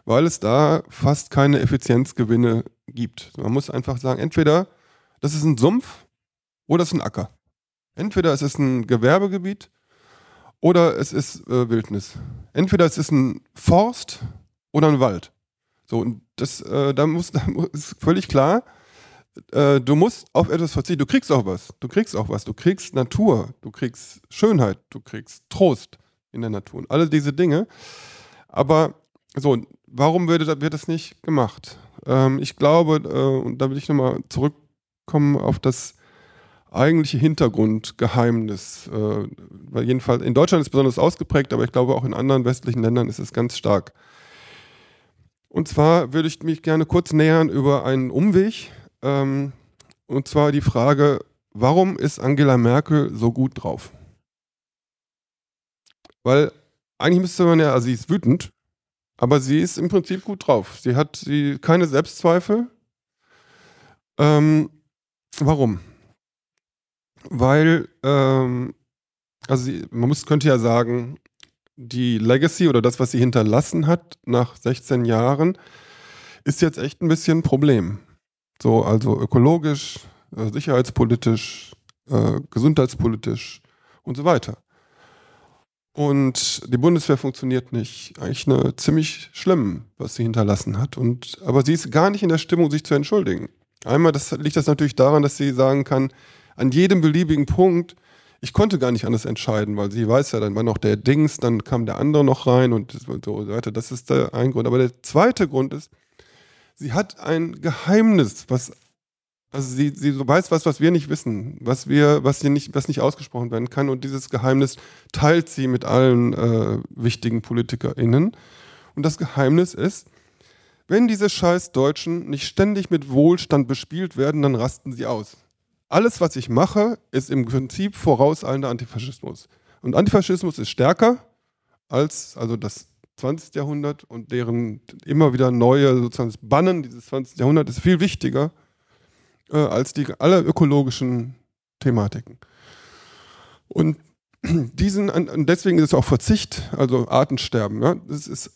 weil es da fast keine Effizienzgewinne gibt. Man muss einfach sagen, entweder das ist ein Sumpf oder es ist ein Acker. Entweder es ist ein Gewerbegebiet oder es ist äh, Wildnis. Entweder es ist ein Forst oder ein Wald. So, und das, äh, da muss, da ist völlig klar, äh, du musst auf etwas verzichten. Du kriegst auch was. Du kriegst auch was. Du kriegst Natur. Du kriegst Schönheit. Du kriegst Trost in der Natur. Und alle diese Dinge. Aber so, warum wird, wird das nicht gemacht? Ähm, ich glaube, äh, und da will ich nochmal zurückkommen auf das eigentliche Hintergrundgeheimnis. Äh, weil jedenfalls in Deutschland ist es besonders ausgeprägt, aber ich glaube auch in anderen westlichen Ländern ist es ganz stark. Und zwar würde ich mich gerne kurz nähern über einen Umweg. Ähm, und zwar die Frage, warum ist Angela Merkel so gut drauf? Weil eigentlich müsste man ja, also sie ist wütend, aber sie ist im Prinzip gut drauf. Sie hat sie, keine Selbstzweifel. Ähm, warum? Weil, ähm, also man muss, könnte ja sagen, die Legacy oder das, was sie hinterlassen hat nach 16 Jahren, ist jetzt echt ein bisschen ein Problem. So, also ökologisch, äh, sicherheitspolitisch, äh, gesundheitspolitisch und so weiter. Und die Bundeswehr funktioniert nicht. Eigentlich eine ziemlich schlimm, was sie hinterlassen hat. Und, aber sie ist gar nicht in der Stimmung, sich zu entschuldigen. Einmal das, liegt das natürlich daran, dass sie sagen kann, an jedem beliebigen Punkt ich konnte gar nicht anders entscheiden, weil sie weiß ja, dann war noch der Dings, dann kam der andere noch rein und so weiter. Das ist der ein Grund. Aber der zweite Grund ist, sie hat ein Geheimnis, was also sie, sie weiß was, was wir nicht wissen, was wir, was sie nicht, was nicht ausgesprochen werden kann. Und dieses Geheimnis teilt sie mit allen äh, wichtigen PolitikerInnen. Und das Geheimnis ist, wenn diese scheiß Deutschen nicht ständig mit Wohlstand bespielt werden, dann rasten sie aus. Alles, was ich mache, ist im Prinzip vorauseilender Antifaschismus. Und Antifaschismus ist stärker als also das 20. Jahrhundert und deren immer wieder neue sozusagen das Bannen dieses 20. Jahrhunderts ist viel wichtiger äh, als die alle ökologischen Thematiken. Und diesen, und deswegen ist es auch Verzicht, also Artensterben. Ja, das ist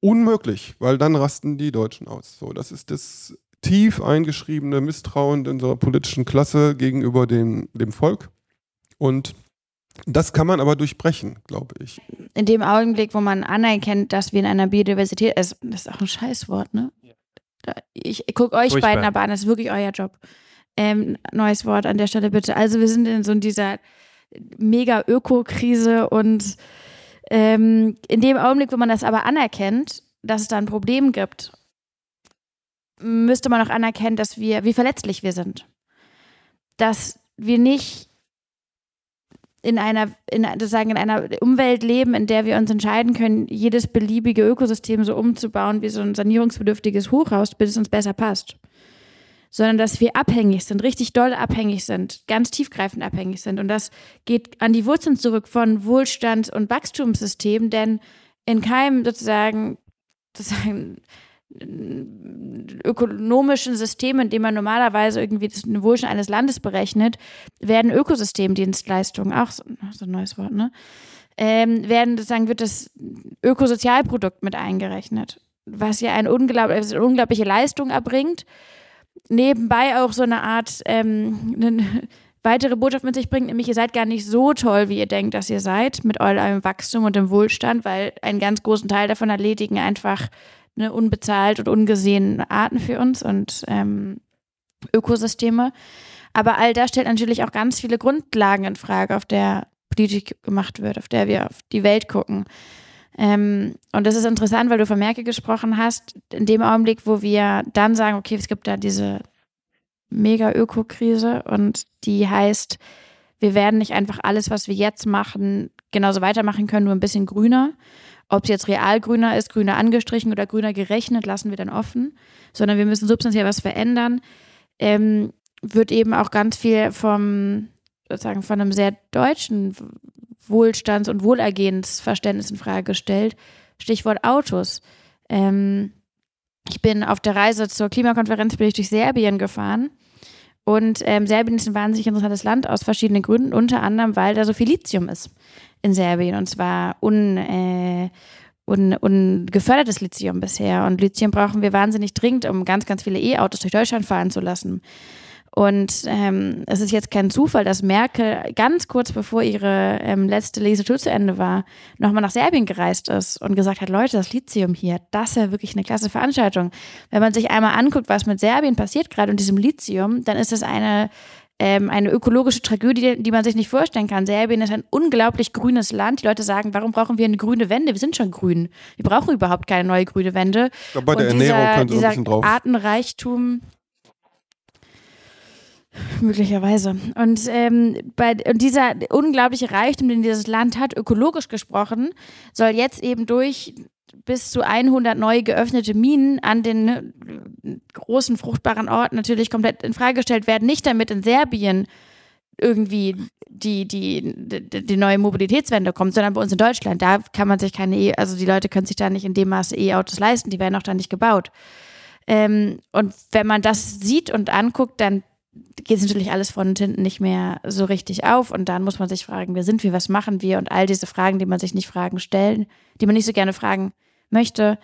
unmöglich, weil dann rasten die Deutschen aus. So, das ist das tief eingeschriebene Misstrauen unserer politischen Klasse gegenüber dem, dem Volk. Und das kann man aber durchbrechen, glaube ich. In dem Augenblick, wo man anerkennt, dass wir in einer Biodiversität, das ist auch ein Scheißwort, ne? Ich, ich gucke euch Furchtbar. beiden aber an, das ist wirklich euer Job. Ähm, neues Wort an der Stelle bitte. Also wir sind in so dieser mega Öko-Krise und ähm, in dem Augenblick, wo man das aber anerkennt, dass es da ein Problem gibt, müsste man auch anerkennen, dass wir, wie verletzlich wir sind. Dass wir nicht in einer, in, sozusagen in einer Umwelt leben, in der wir uns entscheiden können, jedes beliebige Ökosystem so umzubauen wie so ein sanierungsbedürftiges Hochhaus, bis es uns besser passt. Sondern dass wir abhängig sind, richtig doll abhängig sind, ganz tiefgreifend abhängig sind. Und das geht an die Wurzeln zurück von Wohlstands- und Wachstumssystemen, denn in keinem sozusagen, sozusagen ökonomischen System, in dem man normalerweise irgendwie das Wohlstand eines Landes berechnet, werden Ökosystemdienstleistungen, auch so, so ein neues Wort, ne? Ähm, werden sozusagen wird das Ökosozialprodukt mit eingerechnet, was ja eine, unglaublich, also eine unglaubliche Leistung erbringt, nebenbei auch so eine Art ähm, eine weitere Botschaft mit sich bringt, nämlich ihr seid gar nicht so toll, wie ihr denkt, dass ihr seid, mit eurem Wachstum und dem Wohlstand, weil einen ganz großen Teil davon erledigen einfach ne, unbezahlt und ungesehen Arten für uns und ähm, Ökosysteme. Aber all das stellt natürlich auch ganz viele Grundlagen in Frage, auf der Politik gemacht wird, auf der wir auf die Welt gucken. Ähm, und das ist interessant, weil du von Merkel gesprochen hast. In dem Augenblick, wo wir dann sagen, okay, es gibt da diese Mega-Öko-Krise und die heißt, wir werden nicht einfach alles, was wir jetzt machen, genauso weitermachen können, nur ein bisschen grüner, ob es jetzt real grüner ist, grüner angestrichen oder grüner gerechnet, lassen wir dann offen, sondern wir müssen substanziell was verändern. Ähm, wird eben auch ganz viel vom, sozusagen von einem sehr deutschen Wohlstands- und Wohlergehensverständnis in Frage gestellt. Stichwort Autos. Ähm, ich bin auf der Reise zur Klimakonferenz bin ich durch Serbien gefahren. Und ähm, Serbien ist ein wahnsinnig interessantes Land aus verschiedenen Gründen, unter anderem, weil da so viel Lithium ist in Serbien und zwar un, äh, un, ungefördertes Lithium bisher. Und Lithium brauchen wir wahnsinnig dringend, um ganz, ganz viele E-Autos durch Deutschland fahren zu lassen. Und ähm, es ist jetzt kein Zufall, dass Merkel ganz kurz bevor ihre ähm, letzte Legislatur zu Ende war, nochmal nach Serbien gereist ist und gesagt hat, Leute, das Lithium hier, das ist ja wirklich eine klasse Veranstaltung. Wenn man sich einmal anguckt, was mit Serbien passiert, gerade in diesem Lithium, dann ist das eine ähm, eine ökologische Tragödie, die man sich nicht vorstellen kann. Serbien ist ein unglaublich grünes Land. Die Leute sagen, warum brauchen wir eine grüne Wende? Wir sind schon grün. Wir brauchen überhaupt keine neue grüne Wende. Ich glaube, bei der Und Ernährung dieser, könnte dieser ein bisschen drauf. Artenreichtum. Möglicherweise. Und, ähm, bei, und dieser unglaubliche Reichtum, den dieses Land hat, ökologisch gesprochen, soll jetzt eben durch bis zu 100 neu geöffnete Minen an den ne, großen fruchtbaren Orten natürlich komplett in Frage gestellt werden. Nicht damit in Serbien irgendwie die, die, die, neue Mobilitätswende kommt, sondern bei uns in Deutschland. Da kann man sich keine, e also die Leute können sich da nicht in dem Maße E-Autos leisten, die werden auch da nicht gebaut. Ähm, und wenn man das sieht und anguckt, dann geht es natürlich alles von und hinten nicht mehr so richtig auf. Und dann muss man sich fragen, wer sind wir, was machen wir? Und all diese Fragen, die man sich nicht fragen stellen, die man nicht so gerne fragen möchte,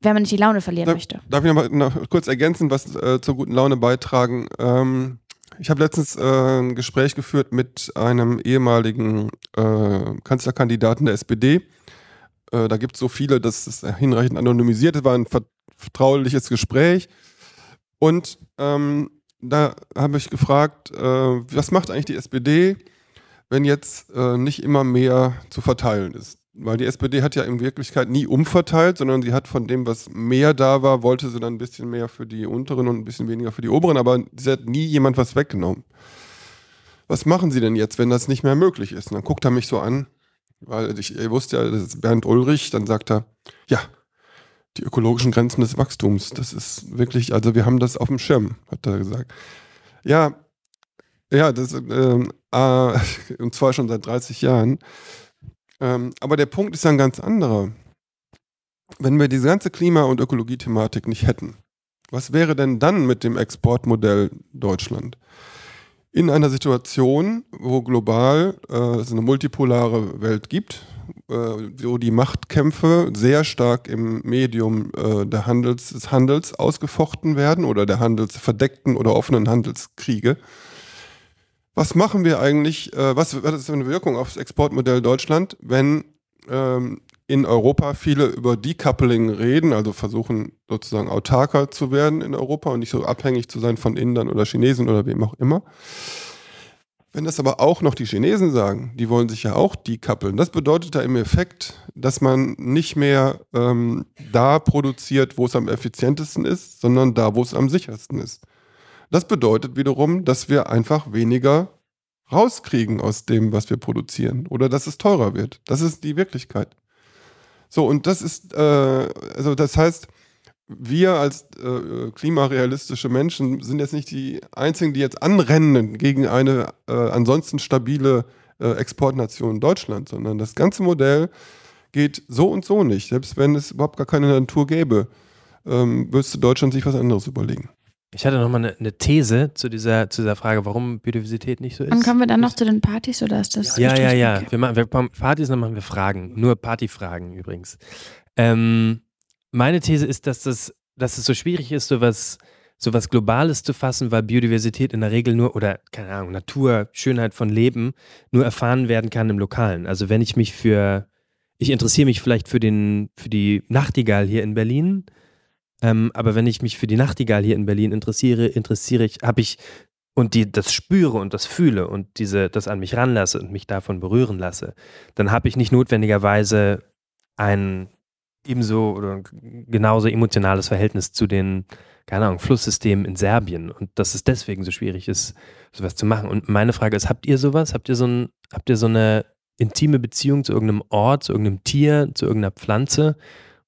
wenn man nicht die Laune verlieren darf, möchte. Darf ich noch, mal, noch kurz ergänzen, was äh, zur guten Laune beitragen? Ähm, ich habe letztens äh, ein Gespräch geführt mit einem ehemaligen äh, Kanzlerkandidaten der SPD. Äh, da gibt es so viele, dass es hinreichend anonymisiert war ein vertrauliches Gespräch. Und ähm, da habe ich gefragt, äh, was macht eigentlich die SPD, wenn jetzt äh, nicht immer mehr zu verteilen ist. Weil die SPD hat ja in Wirklichkeit nie umverteilt, sondern sie hat von dem, was mehr da war, wollte sie dann ein bisschen mehr für die unteren und ein bisschen weniger für die oberen, aber sie hat nie jemand was weggenommen. Was machen Sie denn jetzt, wenn das nicht mehr möglich ist? Und dann guckt er mich so an, weil ich, ich wusste ja, das ist Bernd Ulrich, dann sagt er, ja, die ökologischen Grenzen des Wachstums, das ist wirklich, also wir haben das auf dem Schirm, hat er gesagt. Ja, ja, das, ähm, äh, und zwar schon seit 30 Jahren. Ähm, aber der Punkt ist ja ein ganz anderer. Wenn wir diese ganze Klima- und Ökologie-Thematik nicht hätten, was wäre denn dann mit dem Exportmodell Deutschland? In einer Situation, wo global äh, es eine multipolare Welt gibt, äh, wo die Machtkämpfe sehr stark im Medium äh, der Handels, des Handels ausgefochten werden oder der Handels, verdeckten oder offenen Handelskriege, was machen wir eigentlich, äh, was hat das für eine Wirkung aufs Exportmodell Deutschland, wenn ähm, in Europa viele über Decoupling reden, also versuchen sozusagen autarker zu werden in Europa und nicht so abhängig zu sein von Indern oder Chinesen oder wem auch immer. Wenn das aber auch noch die Chinesen sagen, die wollen sich ja auch decoupeln, das bedeutet da im Effekt, dass man nicht mehr ähm, da produziert, wo es am effizientesten ist, sondern da, wo es am sichersten ist. Das bedeutet wiederum, dass wir einfach weniger rauskriegen aus dem, was wir produzieren oder dass es teurer wird. Das ist die Wirklichkeit. So, und das ist, äh, also das heißt, wir als äh, klimarealistische Menschen sind jetzt nicht die einzigen, die jetzt anrennen gegen eine äh, ansonsten stabile äh, Exportnation Deutschland, sondern das ganze Modell geht so und so nicht. Selbst wenn es überhaupt gar keine Natur gäbe, ähm, müsste Deutschland sich was anderes überlegen. Ich hatte nochmal eine, eine These zu dieser, zu dieser Frage, warum Biodiversität nicht so ist. Und kommen wir dann noch zu den Partys oder ist das? Ja, ja, ja. Wir machen wir Partys, dann machen wir Fragen. Nur Partyfragen übrigens. Ähm, meine These ist, dass, das, dass es so schwierig ist, sowas, sowas Globales zu fassen, weil Biodiversität in der Regel nur, oder keine Ahnung, Natur, Schönheit von Leben nur erfahren werden kann im Lokalen. Also wenn ich mich für, ich interessiere mich vielleicht für, den, für die Nachtigall hier in Berlin ähm, aber wenn ich mich für die Nachtigall hier in Berlin interessiere, interessiere ich, habe ich und die das spüre und das fühle und diese das an mich ranlasse und mich davon berühren lasse, dann habe ich nicht notwendigerweise ein ebenso oder genauso emotionales Verhältnis zu den keine Ahnung Flusssystemen in Serbien und dass es deswegen so schwierig ist, sowas zu machen. Und meine Frage ist, habt ihr sowas? Habt ihr so ein habt ihr so eine intime Beziehung zu irgendeinem Ort, zu irgendeinem Tier, zu irgendeiner Pflanze?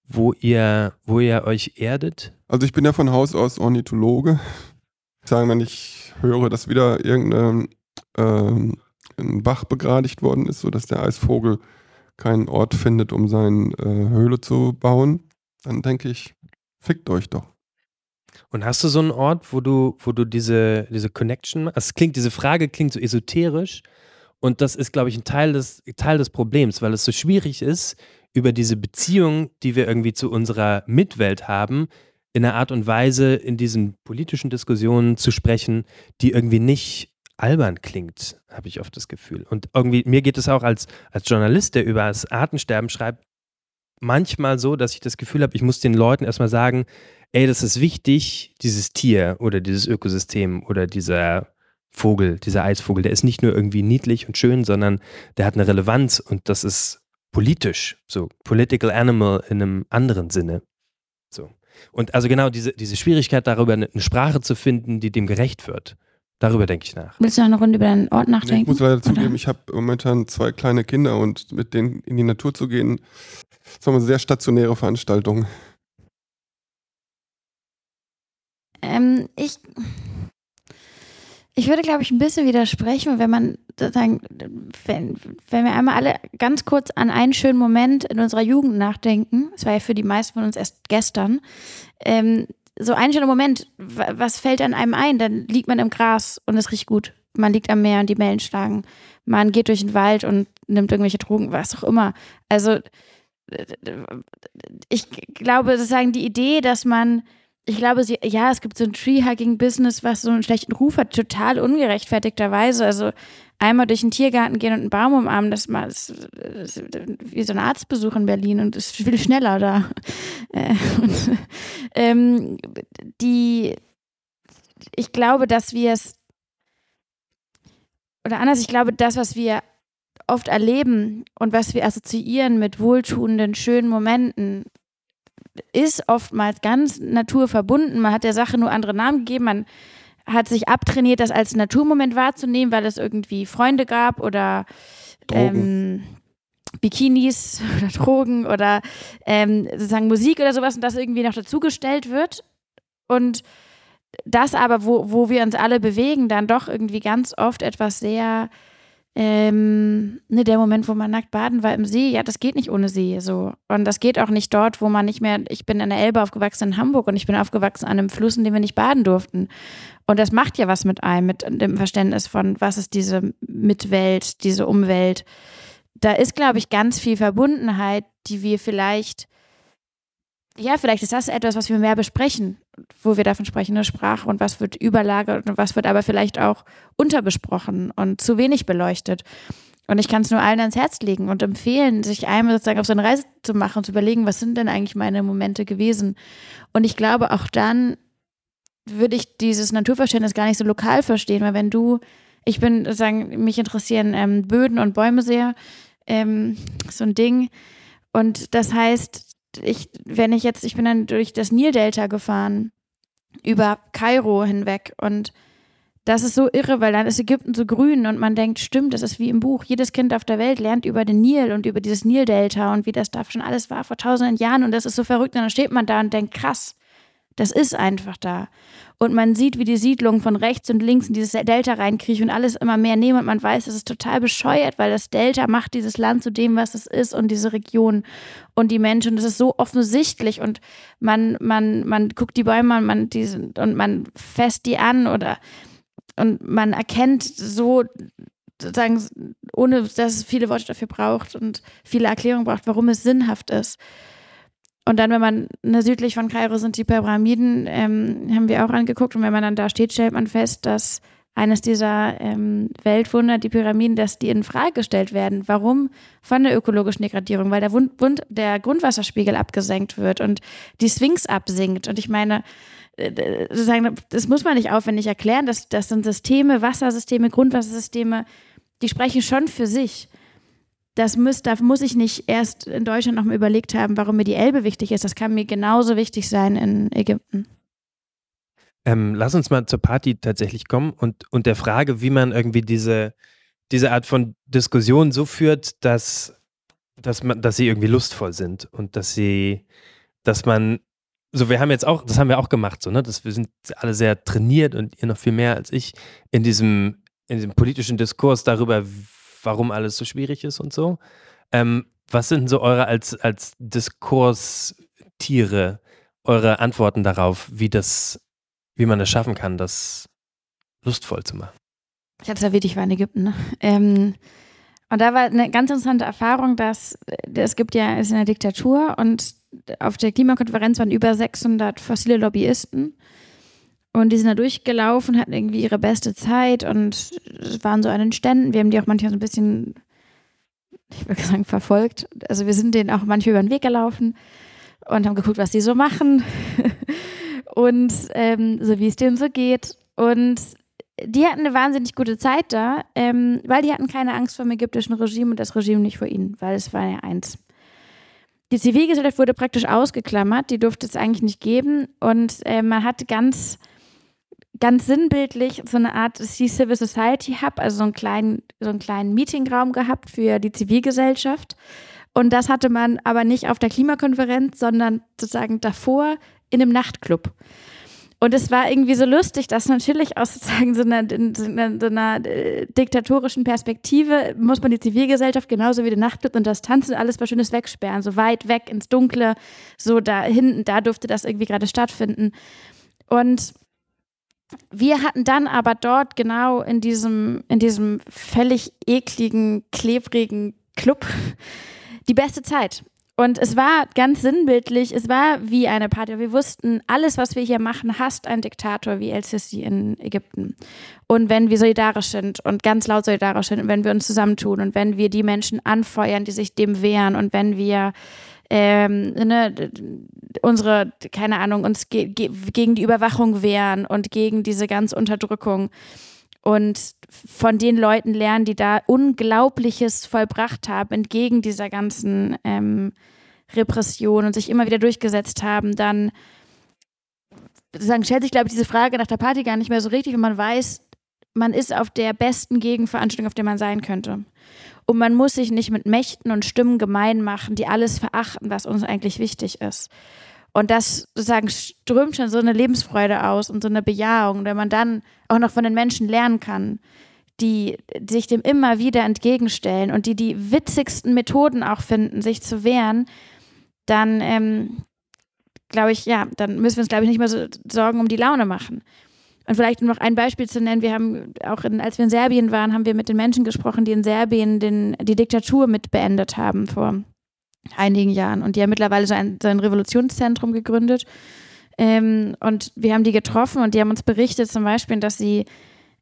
wo ihr, wo ihr euch erdet? Also ich bin ja von Haus aus Ornithologe. Ich sage, wenn ich höre, dass wieder irgendein ähm, Bach begradigt worden ist, sodass der Eisvogel keinen Ort findet, um seine äh, Höhle zu bauen, dann denke ich, fickt euch doch. Und hast du so einen Ort, wo du, wo du diese, diese Connection, also klingt, diese Frage klingt so esoterisch und das ist, glaube ich, ein Teil des, Teil des Problems, weil es so schwierig ist, über diese Beziehung, die wir irgendwie zu unserer Mitwelt haben, in einer Art und Weise in diesen politischen Diskussionen zu sprechen, die irgendwie nicht albern klingt, habe ich oft das Gefühl. Und irgendwie, mir geht es auch als, als Journalist, der über das Artensterben schreibt, manchmal so, dass ich das Gefühl habe, ich muss den Leuten erstmal sagen, ey, das ist wichtig, dieses Tier oder dieses Ökosystem oder dieser Vogel, dieser Eisvogel, der ist nicht nur irgendwie niedlich und schön, sondern der hat eine Relevanz und das ist politisch, so political animal in einem anderen Sinne. So. Und also genau diese, diese Schwierigkeit darüber, eine Sprache zu finden, die dem gerecht wird. Darüber denke ich nach. Willst du noch eine Runde über deinen Ort nachdenken? Ich muss leider zugeben, ich habe momentan zwei kleine Kinder und mit denen in die Natur zu gehen, ist eine sehr stationäre Veranstaltung. Ähm, ich, ich würde, glaube ich, ein bisschen widersprechen, wenn man sozusagen, wenn, wenn wir einmal alle ganz kurz an einen schönen Moment in unserer Jugend nachdenken, das war ja für die meisten von uns erst gestern, ähm, so ein schöner Moment, was fällt an einem ein? Dann liegt man im Gras und es riecht gut. Man liegt am Meer und die Wellen schlagen. Man geht durch den Wald und nimmt irgendwelche Drogen, was auch immer. Also ich glaube sozusagen die Idee, dass man ich glaube, sie, ja, es gibt so ein Tree-Hugging-Business, was so einen schlechten Ruf hat, total ungerechtfertigterweise. Also einmal durch den Tiergarten gehen und einen Baum umarmen, das ist wie so ein Arztbesuch in Berlin und ist viel schneller da. Äh, und, ähm, die, ich glaube, dass wir es, oder anders, ich glaube, das, was wir oft erleben und was wir assoziieren mit wohltuenden, schönen Momenten, ist oftmals ganz naturverbunden. Man hat der Sache nur andere Namen gegeben. Man hat sich abtrainiert, das als Naturmoment wahrzunehmen, weil es irgendwie Freunde gab oder ähm, Bikinis oder Drogen oder ähm, sozusagen Musik oder sowas und das irgendwie noch dazugestellt wird. Und das aber, wo, wo wir uns alle bewegen, dann doch irgendwie ganz oft etwas sehr ähm, ne, der Moment, wo man nackt baden war im See, ja, das geht nicht ohne See. So. Und das geht auch nicht dort, wo man nicht mehr, ich bin in der Elbe aufgewachsen in Hamburg und ich bin aufgewachsen an einem Fluss, in dem wir nicht baden durften. Und das macht ja was mit einem, mit dem Verständnis von, was ist diese Mitwelt, diese Umwelt. Da ist, glaube ich, ganz viel Verbundenheit, die wir vielleicht ja, vielleicht ist das etwas, was wir mehr besprechen, wo wir davon sprechen, eine Sprache und was wird überlagert und was wird aber vielleicht auch unterbesprochen und zu wenig beleuchtet. Und ich kann es nur allen ans Herz legen und empfehlen, sich einmal sozusagen auf so eine Reise zu machen und zu überlegen, was sind denn eigentlich meine Momente gewesen. Und ich glaube, auch dann würde ich dieses Naturverständnis gar nicht so lokal verstehen, weil wenn du, ich bin, sagen, mich interessieren ähm, Böden und Bäume sehr, ähm, so ein Ding. Und das heißt, ich, wenn ich jetzt, ich bin dann durch das Nildelta gefahren, über Kairo hinweg und das ist so irre, weil dann ist Ägypten so grün und man denkt, stimmt, das ist wie im Buch. Jedes Kind auf der Welt lernt über den Nil und über dieses Nildelta und wie das da schon alles war vor tausenden Jahren und das ist so verrückt und dann steht man da und denkt, krass, das ist einfach da. Und man sieht, wie die Siedlungen von rechts und links in dieses Delta reinkriechen und alles immer mehr nehmen. Und man weiß, das ist total bescheuert, weil das Delta macht dieses Land zu dem, was es ist und diese Region und die Menschen. Und das ist so offensichtlich. Und man, man, man guckt die Bäume an man, die, und man fässt die an oder und man erkennt so sozusagen, ohne dass es viele Worte dafür braucht und viele Erklärungen braucht, warum es sinnhaft ist. Und dann, wenn man ne, südlich von Kairo sind die Pyramiden, ähm, haben wir auch angeguckt. Und wenn man dann da steht, stellt man fest, dass eines dieser ähm, Weltwunder, die Pyramiden, dass die in Frage gestellt werden. Warum? Von der ökologischen Degradierung, weil der, Wund, Wund, der Grundwasserspiegel abgesenkt wird und die Sphinx absinkt. Und ich meine, äh, sozusagen, das muss man nicht aufwendig erklären. Das, das sind Systeme, Wassersysteme, Grundwassersysteme, die sprechen schon für sich das muss, da muss ich nicht erst in Deutschland nochmal überlegt haben, warum mir die Elbe wichtig ist. Das kann mir genauso wichtig sein in Ägypten. Ähm, lass uns mal zur Party tatsächlich kommen und, und der Frage, wie man irgendwie diese, diese Art von Diskussion so führt, dass, dass, man, dass sie irgendwie lustvoll sind und dass sie, dass man, so wir haben jetzt auch, das haben wir auch gemacht, so, ne? Dass wir sind alle sehr trainiert und ihr noch viel mehr als ich in diesem, in diesem politischen Diskurs darüber, warum alles so schwierig ist und so. Ähm, was sind so eure als, als Diskurstiere, eure Antworten darauf, wie das, wie man es schaffen kann, das lustvoll zu machen? Ich hatte es erwähnt, ich war in Ägypten. Ne? Ähm, und da war eine ganz interessante Erfahrung, dass es gibt ja, es ist eine Diktatur und auf der Klimakonferenz waren über 600 fossile Lobbyisten. Und die sind da durchgelaufen, hatten irgendwie ihre beste Zeit und waren so an den Ständen. Wir haben die auch manchmal so ein bisschen, ich würde sagen, verfolgt. Also wir sind denen auch manchmal über den Weg gelaufen und haben geguckt, was die so machen und ähm, so wie es denen so geht. Und die hatten eine wahnsinnig gute Zeit da, ähm, weil die hatten keine Angst vor dem ägyptischen Regime und das Regime nicht vor ihnen, weil es war ja eins. Die Zivilgesellschaft wurde praktisch ausgeklammert, die durfte es eigentlich nicht geben und äh, man hat ganz ganz sinnbildlich so eine Art Civil Society Hub, also so einen kleinen, so einen kleinen Meetingraum gehabt für die Zivilgesellschaft. Und das hatte man aber nicht auf der Klimakonferenz, sondern sozusagen davor in einem Nachtclub. Und es war irgendwie so lustig, dass natürlich aus sozusagen so einer, so einer, so einer äh, diktatorischen Perspektive muss man die Zivilgesellschaft genauso wie den Nachtclub und das Tanzen alles was Schönes wegsperren, so weit weg ins Dunkle, so da hinten, da durfte das irgendwie gerade stattfinden. Und wir hatten dann aber dort genau in diesem, in diesem völlig ekligen, klebrigen Club die beste Zeit. Und es war ganz sinnbildlich, es war wie eine Party. Wir wussten, alles, was wir hier machen, hasst ein Diktator wie El-Sisi in Ägypten. Und wenn wir solidarisch sind und ganz laut solidarisch sind und wenn wir uns zusammentun und wenn wir die Menschen anfeuern, die sich dem wehren und wenn wir ähm, ne, unsere, keine Ahnung, uns ge ge gegen die Überwachung wehren und gegen diese ganze Unterdrückung. und von den Leuten lernen, die da Unglaubliches vollbracht haben, entgegen dieser ganzen ähm, Repression und sich immer wieder durchgesetzt haben, dann stellt sich, glaube ich, diese Frage nach der Party gar nicht mehr so richtig, wenn man weiß, man ist auf der besten Gegenveranstaltung, auf der man sein könnte. Und man muss sich nicht mit Mächten und Stimmen gemein machen, die alles verachten, was uns eigentlich wichtig ist. Und das sozusagen strömt schon so eine Lebensfreude aus und so eine Bejahung, wenn man dann auch noch von den Menschen lernen kann, die sich dem immer wieder entgegenstellen und die die witzigsten Methoden auch finden, sich zu wehren, dann ähm, glaube ich, ja, dann müssen wir uns, glaube ich, nicht mehr so Sorgen um die Laune machen. Und vielleicht um noch ein Beispiel zu nennen, wir haben auch, in, als wir in Serbien waren, haben wir mit den Menschen gesprochen, die in Serbien den, die Diktatur mit beendet haben vor einigen Jahren. Und die haben mittlerweile so ein, so ein Revolutionszentrum gegründet. Ähm, und wir haben die getroffen und die haben uns berichtet zum Beispiel, dass sie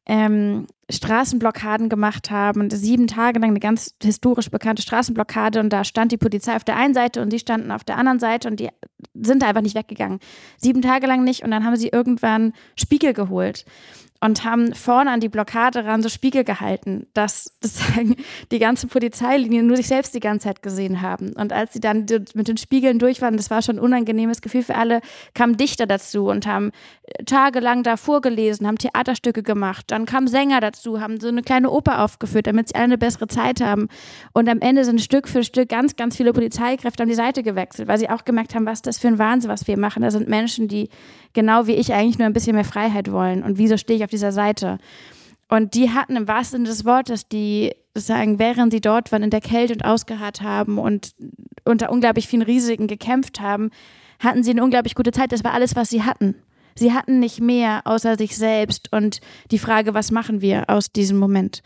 ähm, Straßenblockaden gemacht haben. Sieben Tage lang eine ganz historisch bekannte Straßenblockade und da stand die Polizei auf der einen Seite und die standen auf der anderen Seite und die sind da einfach nicht weggegangen. Sieben Tage lang nicht und dann haben sie irgendwann Spiegel geholt und haben vorne an die Blockade ran so Spiegel gehalten, dass sozusagen die ganze Polizeilinien nur sich selbst die ganze Zeit gesehen haben. Und als sie dann mit den Spiegeln durch waren, das war schon ein unangenehmes Gefühl für alle, kamen Dichter dazu und haben äh, tagelang da vorgelesen, haben Theaterstücke gemacht. Dann kamen Sänger dazu, haben so eine kleine Oper aufgeführt, damit sie alle eine bessere Zeit haben. Und am Ende sind Stück für Stück ganz, ganz viele Polizeikräfte an die Seite gewechselt, weil sie auch gemerkt haben, was das für ein Wahnsinn, was wir machen. Da sind Menschen, die genau wie ich eigentlich nur ein bisschen mehr Freiheit wollen. Und wieso stehe ich auf dieser Seite? Und die hatten im wahrsten Sinne des Wortes, die sagen, während sie dort waren, in der Kälte und ausgeharrt haben und unter unglaublich vielen Risiken gekämpft haben, hatten sie eine unglaublich gute Zeit. Das war alles, was sie hatten. Sie hatten nicht mehr außer sich selbst und die Frage, was machen wir aus diesem Moment?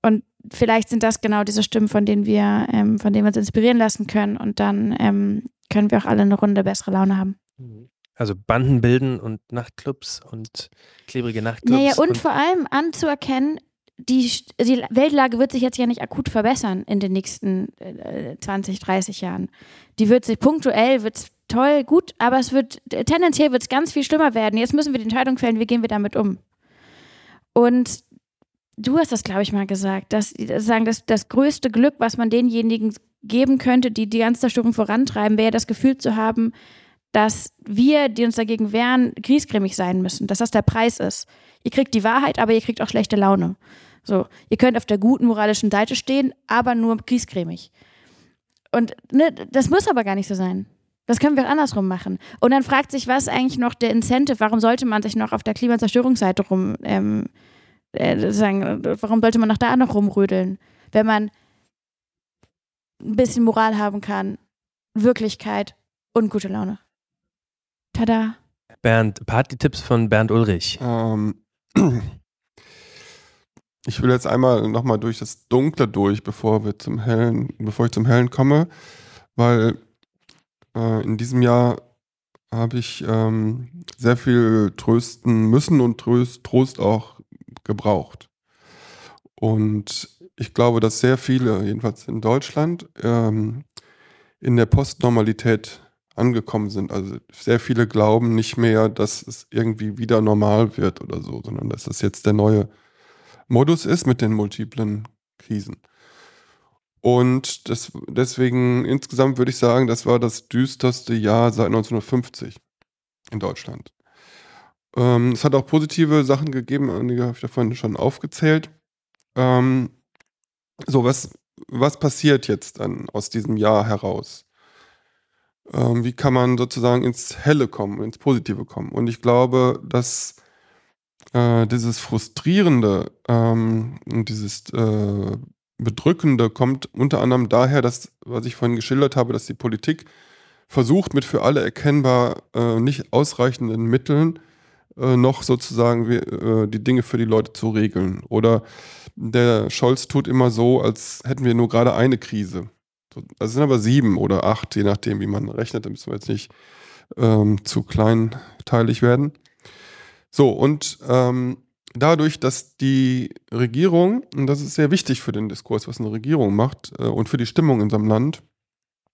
Und vielleicht sind das genau diese Stimmen, von denen wir, ähm, von denen wir uns inspirieren lassen können und dann ähm, können wir auch alle eine Runde bessere Laune haben. Mhm. Also Banden bilden und Nachtclubs und klebrige Nachtclubs. Naja, und, und vor allem anzuerkennen, die, die Weltlage wird sich jetzt ja nicht akut verbessern in den nächsten äh, 20, 30 Jahren. Die wird sich punktuell, wird toll, gut, aber es wird, tendenziell wird es ganz viel schlimmer werden. Jetzt müssen wir die Entscheidung fällen, wie gehen wir damit um. Und du hast das, glaube ich, mal gesagt, dass sagen, das, das größte Glück, was man denjenigen geben könnte, die die ganze Zerstörung vorantreiben, wäre das Gefühl zu haben, dass wir, die uns dagegen wehren, griesgrämig sein müssen, dass das der Preis ist. Ihr kriegt die Wahrheit, aber ihr kriegt auch schlechte Laune. So, ihr könnt auf der guten moralischen Seite stehen, aber nur griesgrämig. Und ne, das muss aber gar nicht so sein. Das können wir auch andersrum machen. Und dann fragt sich, was eigentlich noch der Incentive, warum sollte man sich noch auf der Klimazerstörungsseite rum, ähm, äh, sagen, warum sollte man noch da noch rumrödeln, wenn man ein bisschen Moral haben kann, Wirklichkeit und gute Laune. Tada. Bernd, Party-Tipps von Bernd Ulrich. Ähm, ich will jetzt einmal nochmal durch das Dunkle durch, bevor wir zum Hellen, bevor ich zum Hellen komme, weil äh, in diesem Jahr habe ich ähm, sehr viel trösten müssen und Trost, Trost auch gebraucht. Und ich glaube, dass sehr viele, jedenfalls in Deutschland, ähm, in der Postnormalität angekommen sind. Also sehr viele glauben nicht mehr, dass es irgendwie wieder normal wird oder so, sondern dass das jetzt der neue Modus ist mit den multiplen Krisen. Und das, deswegen insgesamt würde ich sagen, das war das düsterste Jahr seit 1950 in Deutschland. Ähm, es hat auch positive Sachen gegeben, einige habe ich davon schon aufgezählt. Ähm, so, was, was passiert jetzt dann aus diesem Jahr heraus? Ähm, wie kann man sozusagen ins Helle kommen, ins Positive kommen. Und ich glaube, dass äh, dieses Frustrierende ähm, und dieses äh, Bedrückende kommt unter anderem daher, dass, was ich vorhin geschildert habe, dass die Politik versucht, mit für alle erkennbar äh, nicht ausreichenden Mitteln äh, noch sozusagen äh, die Dinge für die Leute zu regeln. Oder der Scholz tut immer so, als hätten wir nur gerade eine Krise. Das sind aber sieben oder acht, je nachdem, wie man rechnet. Da müssen wir jetzt nicht ähm, zu kleinteilig werden. So, und ähm, dadurch, dass die Regierung, und das ist sehr wichtig für den Diskurs, was eine Regierung macht äh, und für die Stimmung in unserem Land,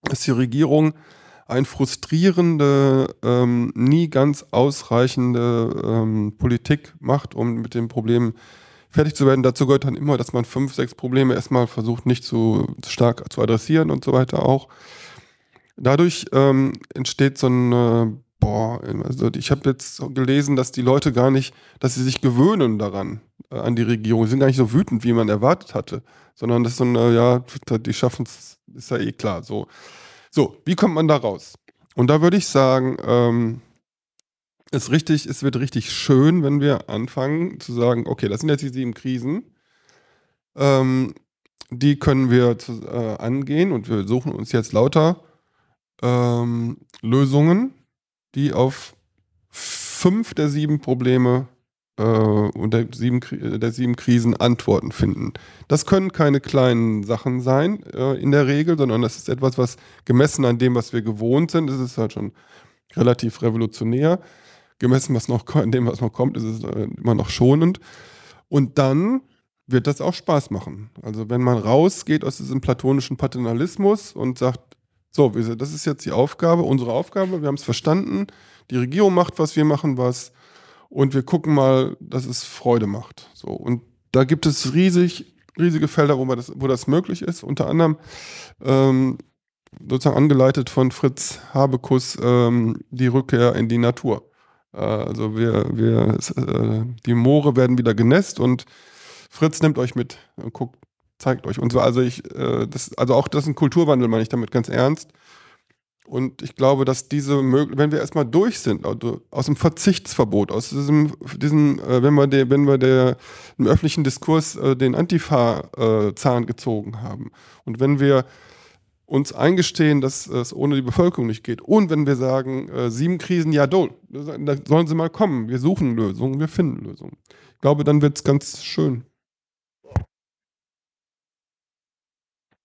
dass die Regierung eine frustrierende, ähm, nie ganz ausreichende ähm, Politik macht, um mit dem Problem fertig zu werden. Dazu gehört dann immer, dass man fünf, sechs Probleme erstmal versucht, nicht zu stark zu adressieren und so weiter auch. Dadurch ähm, entsteht so ein, boah, also ich habe jetzt gelesen, dass die Leute gar nicht, dass sie sich gewöhnen daran, äh, an die Regierung. Sie sind gar nicht so wütend, wie man erwartet hatte, sondern das ist so ein, äh, ja, die schaffen es, ist ja eh klar. So. so, wie kommt man da raus? Und da würde ich sagen, ähm, ist richtig, es wird richtig schön, wenn wir anfangen zu sagen, okay, das sind jetzt die sieben Krisen. Ähm, die können wir zu, äh, angehen und wir suchen uns jetzt lauter ähm, Lösungen, die auf fünf der sieben Probleme äh, und der sieben, der sieben Krisen Antworten finden. Das können keine kleinen Sachen sein äh, in der Regel, sondern das ist etwas, was gemessen an dem, was wir gewohnt sind, das ist halt schon relativ revolutionär. Gemessen was noch, an dem, was noch kommt, ist es äh, immer noch schonend. Und dann wird das auch Spaß machen. Also wenn man rausgeht aus diesem platonischen Paternalismus und sagt, so, das ist jetzt die Aufgabe, unsere Aufgabe, wir haben es verstanden. Die Regierung macht was, wir machen was und wir gucken mal, dass es Freude macht. So, und da gibt es riesig, riesige Felder, wo, das, wo das möglich ist. Unter anderem ähm, sozusagen angeleitet von Fritz Habekus ähm, die Rückkehr in die Natur. Also wir, wir, äh, die Moore werden wieder genässt und Fritz nimmt euch mit und guckt, zeigt euch. Und so, also ich, äh, das, also auch das ist ein Kulturwandel, meine ich damit ganz ernst. Und ich glaube, dass diese, wenn wir erstmal durch sind, aus dem Verzichtsverbot, aus diesem, diesem äh, wenn wir, der, wenn wir der, im öffentlichen Diskurs den Antifa-Zahn gezogen haben und wenn wir uns eingestehen, dass es ohne die Bevölkerung nicht geht und wenn wir sagen, äh, sieben Krisen, ja, do, da sollen sie mal kommen, wir suchen Lösungen, wir finden Lösungen. Ich glaube, dann wird es ganz schön.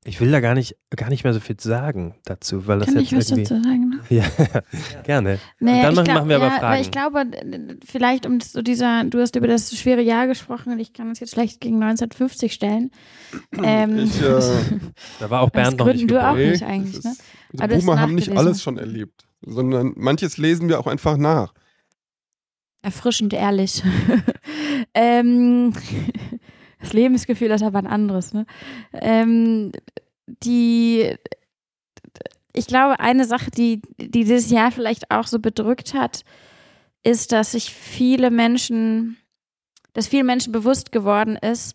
Ich will da gar nicht, gar nicht mehr so viel sagen dazu, weil das Kann jetzt ich was irgendwie. dazu sagen? Ne? Ja, gerne. Und dann machen, glaub, machen wir aber ja, Fragen. Weil ich glaube, vielleicht um so dieser, du hast über das schwere Jahr gesprochen und ich kann es jetzt schlecht gegen 1950 stellen. Ähm, Ich, äh, da war auch das Bernd noch nicht Gründen du auch geboren. nicht eigentlich, ne? Die Aber hast Boomer haben nicht alles schon erlebt, sondern manches lesen wir auch einfach nach. Erfrischend ehrlich. ähm, das Lebensgefühl ist aber ein anderes. Ne? Ähm, die, ich glaube, eine Sache, die, die dieses Jahr vielleicht auch so bedrückt hat, ist, dass sich viele Menschen, dass vielen Menschen bewusst geworden ist,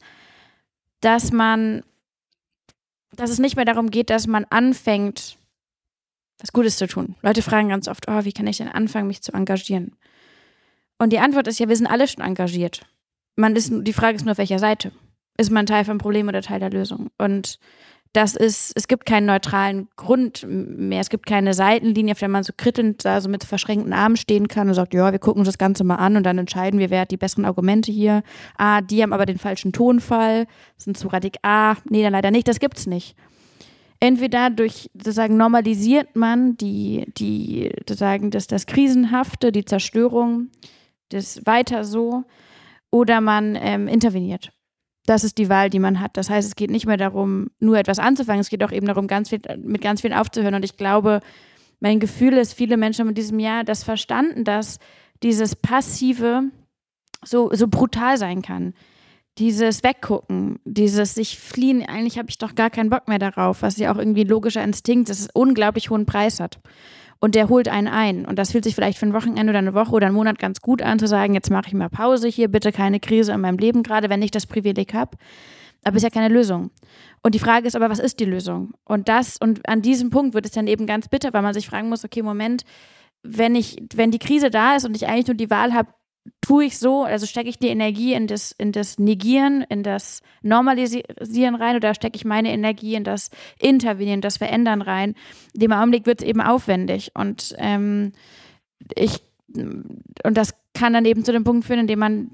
dass man, dass es nicht mehr darum geht, dass man anfängt, was Gutes zu tun. Leute fragen ganz oft, oh, wie kann ich denn anfangen, mich zu engagieren? Und die Antwort ist ja, wir sind alle schon engagiert. Man ist, die Frage ist nur, auf welcher Seite. Ist man Teil vom Problem oder Teil der Lösung? Und das ist, es gibt keinen neutralen Grund mehr. Es gibt keine Seitenlinie, auf der man so krittelnd da so mit verschränkten Armen stehen kann und sagt, ja, wir gucken uns das Ganze mal an und dann entscheiden wir, wer hat die besseren Argumente hier. Ah, die haben aber den falschen Tonfall, sind zu radikal. Ah, nee, dann leider nicht. Das gibt's nicht. Entweder durch sozusagen normalisiert man die, die sozusagen das, das Krisenhafte, die Zerstörung, das weiter so, oder man ähm, interveniert. Das ist die Wahl, die man hat. Das heißt, es geht nicht mehr darum, nur etwas anzufangen, es geht auch eben darum, ganz viel, mit ganz viel aufzuhören. Und ich glaube, mein Gefühl ist, viele Menschen haben in diesem Jahr das verstanden, dass dieses Passive so, so brutal sein kann. Dieses Weggucken, dieses sich fliehen, eigentlich habe ich doch gar keinen Bock mehr darauf, was ja auch irgendwie logischer Instinkt ist, unglaublich hohen Preis hat. Und der holt einen ein. Und das fühlt sich vielleicht für ein Wochenende oder eine Woche oder einen Monat ganz gut an, zu sagen, jetzt mache ich mal Pause hier, bitte keine Krise in meinem Leben, gerade wenn ich das Privileg habe. Aber ist ja keine Lösung. Und die Frage ist aber, was ist die Lösung? Und das, und an diesem Punkt wird es dann eben ganz bitter, weil man sich fragen muss, okay, Moment, wenn ich, wenn die Krise da ist und ich eigentlich nur die Wahl habe, tue ich so, also stecke ich die Energie in das, in das Negieren, in das Normalisieren rein oder stecke ich meine Energie in das Intervenieren, das Verändern rein. In dem Augenblick wird es eben aufwendig und ähm, ich und das kann dann eben zu dem Punkt führen, in dem man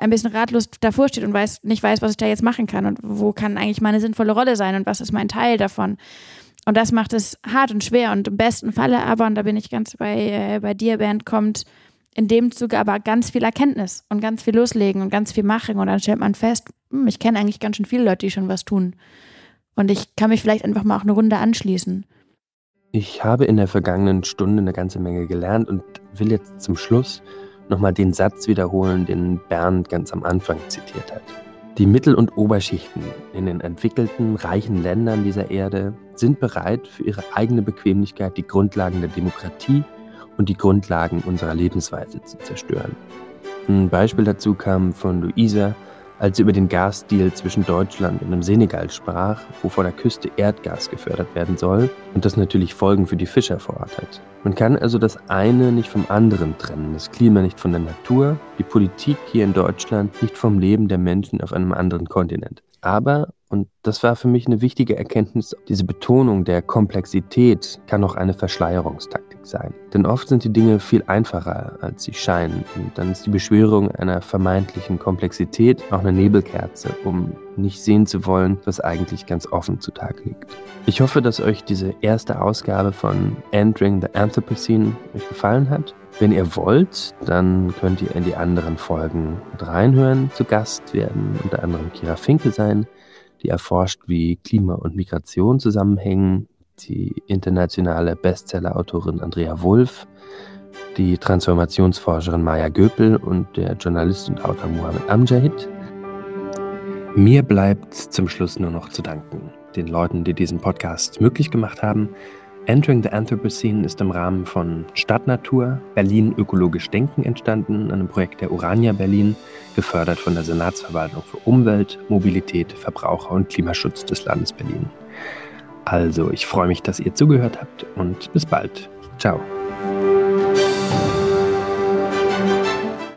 ein bisschen ratlos davor steht und weiß, nicht weiß, was ich da jetzt machen kann und wo kann eigentlich meine sinnvolle Rolle sein und was ist mein Teil davon. Und das macht es hart und schwer und im besten Falle aber, und da bin ich ganz bei, äh, bei dir, Bernd, kommt in dem Zuge aber ganz viel Erkenntnis und ganz viel loslegen und ganz viel machen und dann stellt man fest, hm, ich kenne eigentlich ganz schön viele Leute, die schon was tun. Und ich kann mich vielleicht einfach mal auch eine Runde anschließen. Ich habe in der vergangenen Stunde eine ganze Menge gelernt und will jetzt zum Schluss nochmal den Satz wiederholen, den Bernd ganz am Anfang zitiert hat. Die Mittel- und Oberschichten in den entwickelten, reichen Ländern dieser Erde sind bereit, für ihre eigene Bequemlichkeit die Grundlagen der Demokratie und die Grundlagen unserer Lebensweise zu zerstören. Ein Beispiel dazu kam von Luisa, als sie über den Gasdeal zwischen Deutschland und dem Senegal sprach, wo vor der Küste Erdgas gefördert werden soll und das natürlich Folgen für die Fischer vor Ort hat. Man kann also das eine nicht vom anderen trennen, das Klima nicht von der Natur, die Politik hier in Deutschland nicht vom Leben der Menschen auf einem anderen Kontinent. Aber, und das war für mich eine wichtige Erkenntnis, diese Betonung der Komplexität kann auch eine Verschleierungstaktik sein. Denn oft sind die Dinge viel einfacher, als sie scheinen. Und dann ist die Beschwörung einer vermeintlichen Komplexität auch eine Nebelkerze, um nicht sehen zu wollen, was eigentlich ganz offen zutage liegt. Ich hoffe, dass euch diese erste Ausgabe von Entering the Anthropocene euch gefallen hat. Wenn ihr wollt, dann könnt ihr in die anderen Folgen mit reinhören. Zu Gast werden unter anderem Kira Finke sein, die erforscht, wie Klima und Migration zusammenhängen, die internationale Bestseller-Autorin Andrea Wulff, die Transformationsforscherin Maya Göpel und der Journalist und Autor Mohamed Amjahid. Mir bleibt zum Schluss nur noch zu danken den Leuten, die diesen Podcast möglich gemacht haben, Entering the Anthropocene ist im Rahmen von Stadtnatur Berlin Ökologisch Denken entstanden, einem Projekt der Urania Berlin, gefördert von der Senatsverwaltung für Umwelt, Mobilität, Verbraucher und Klimaschutz des Landes Berlin. Also, ich freue mich, dass ihr zugehört habt und bis bald. Ciao.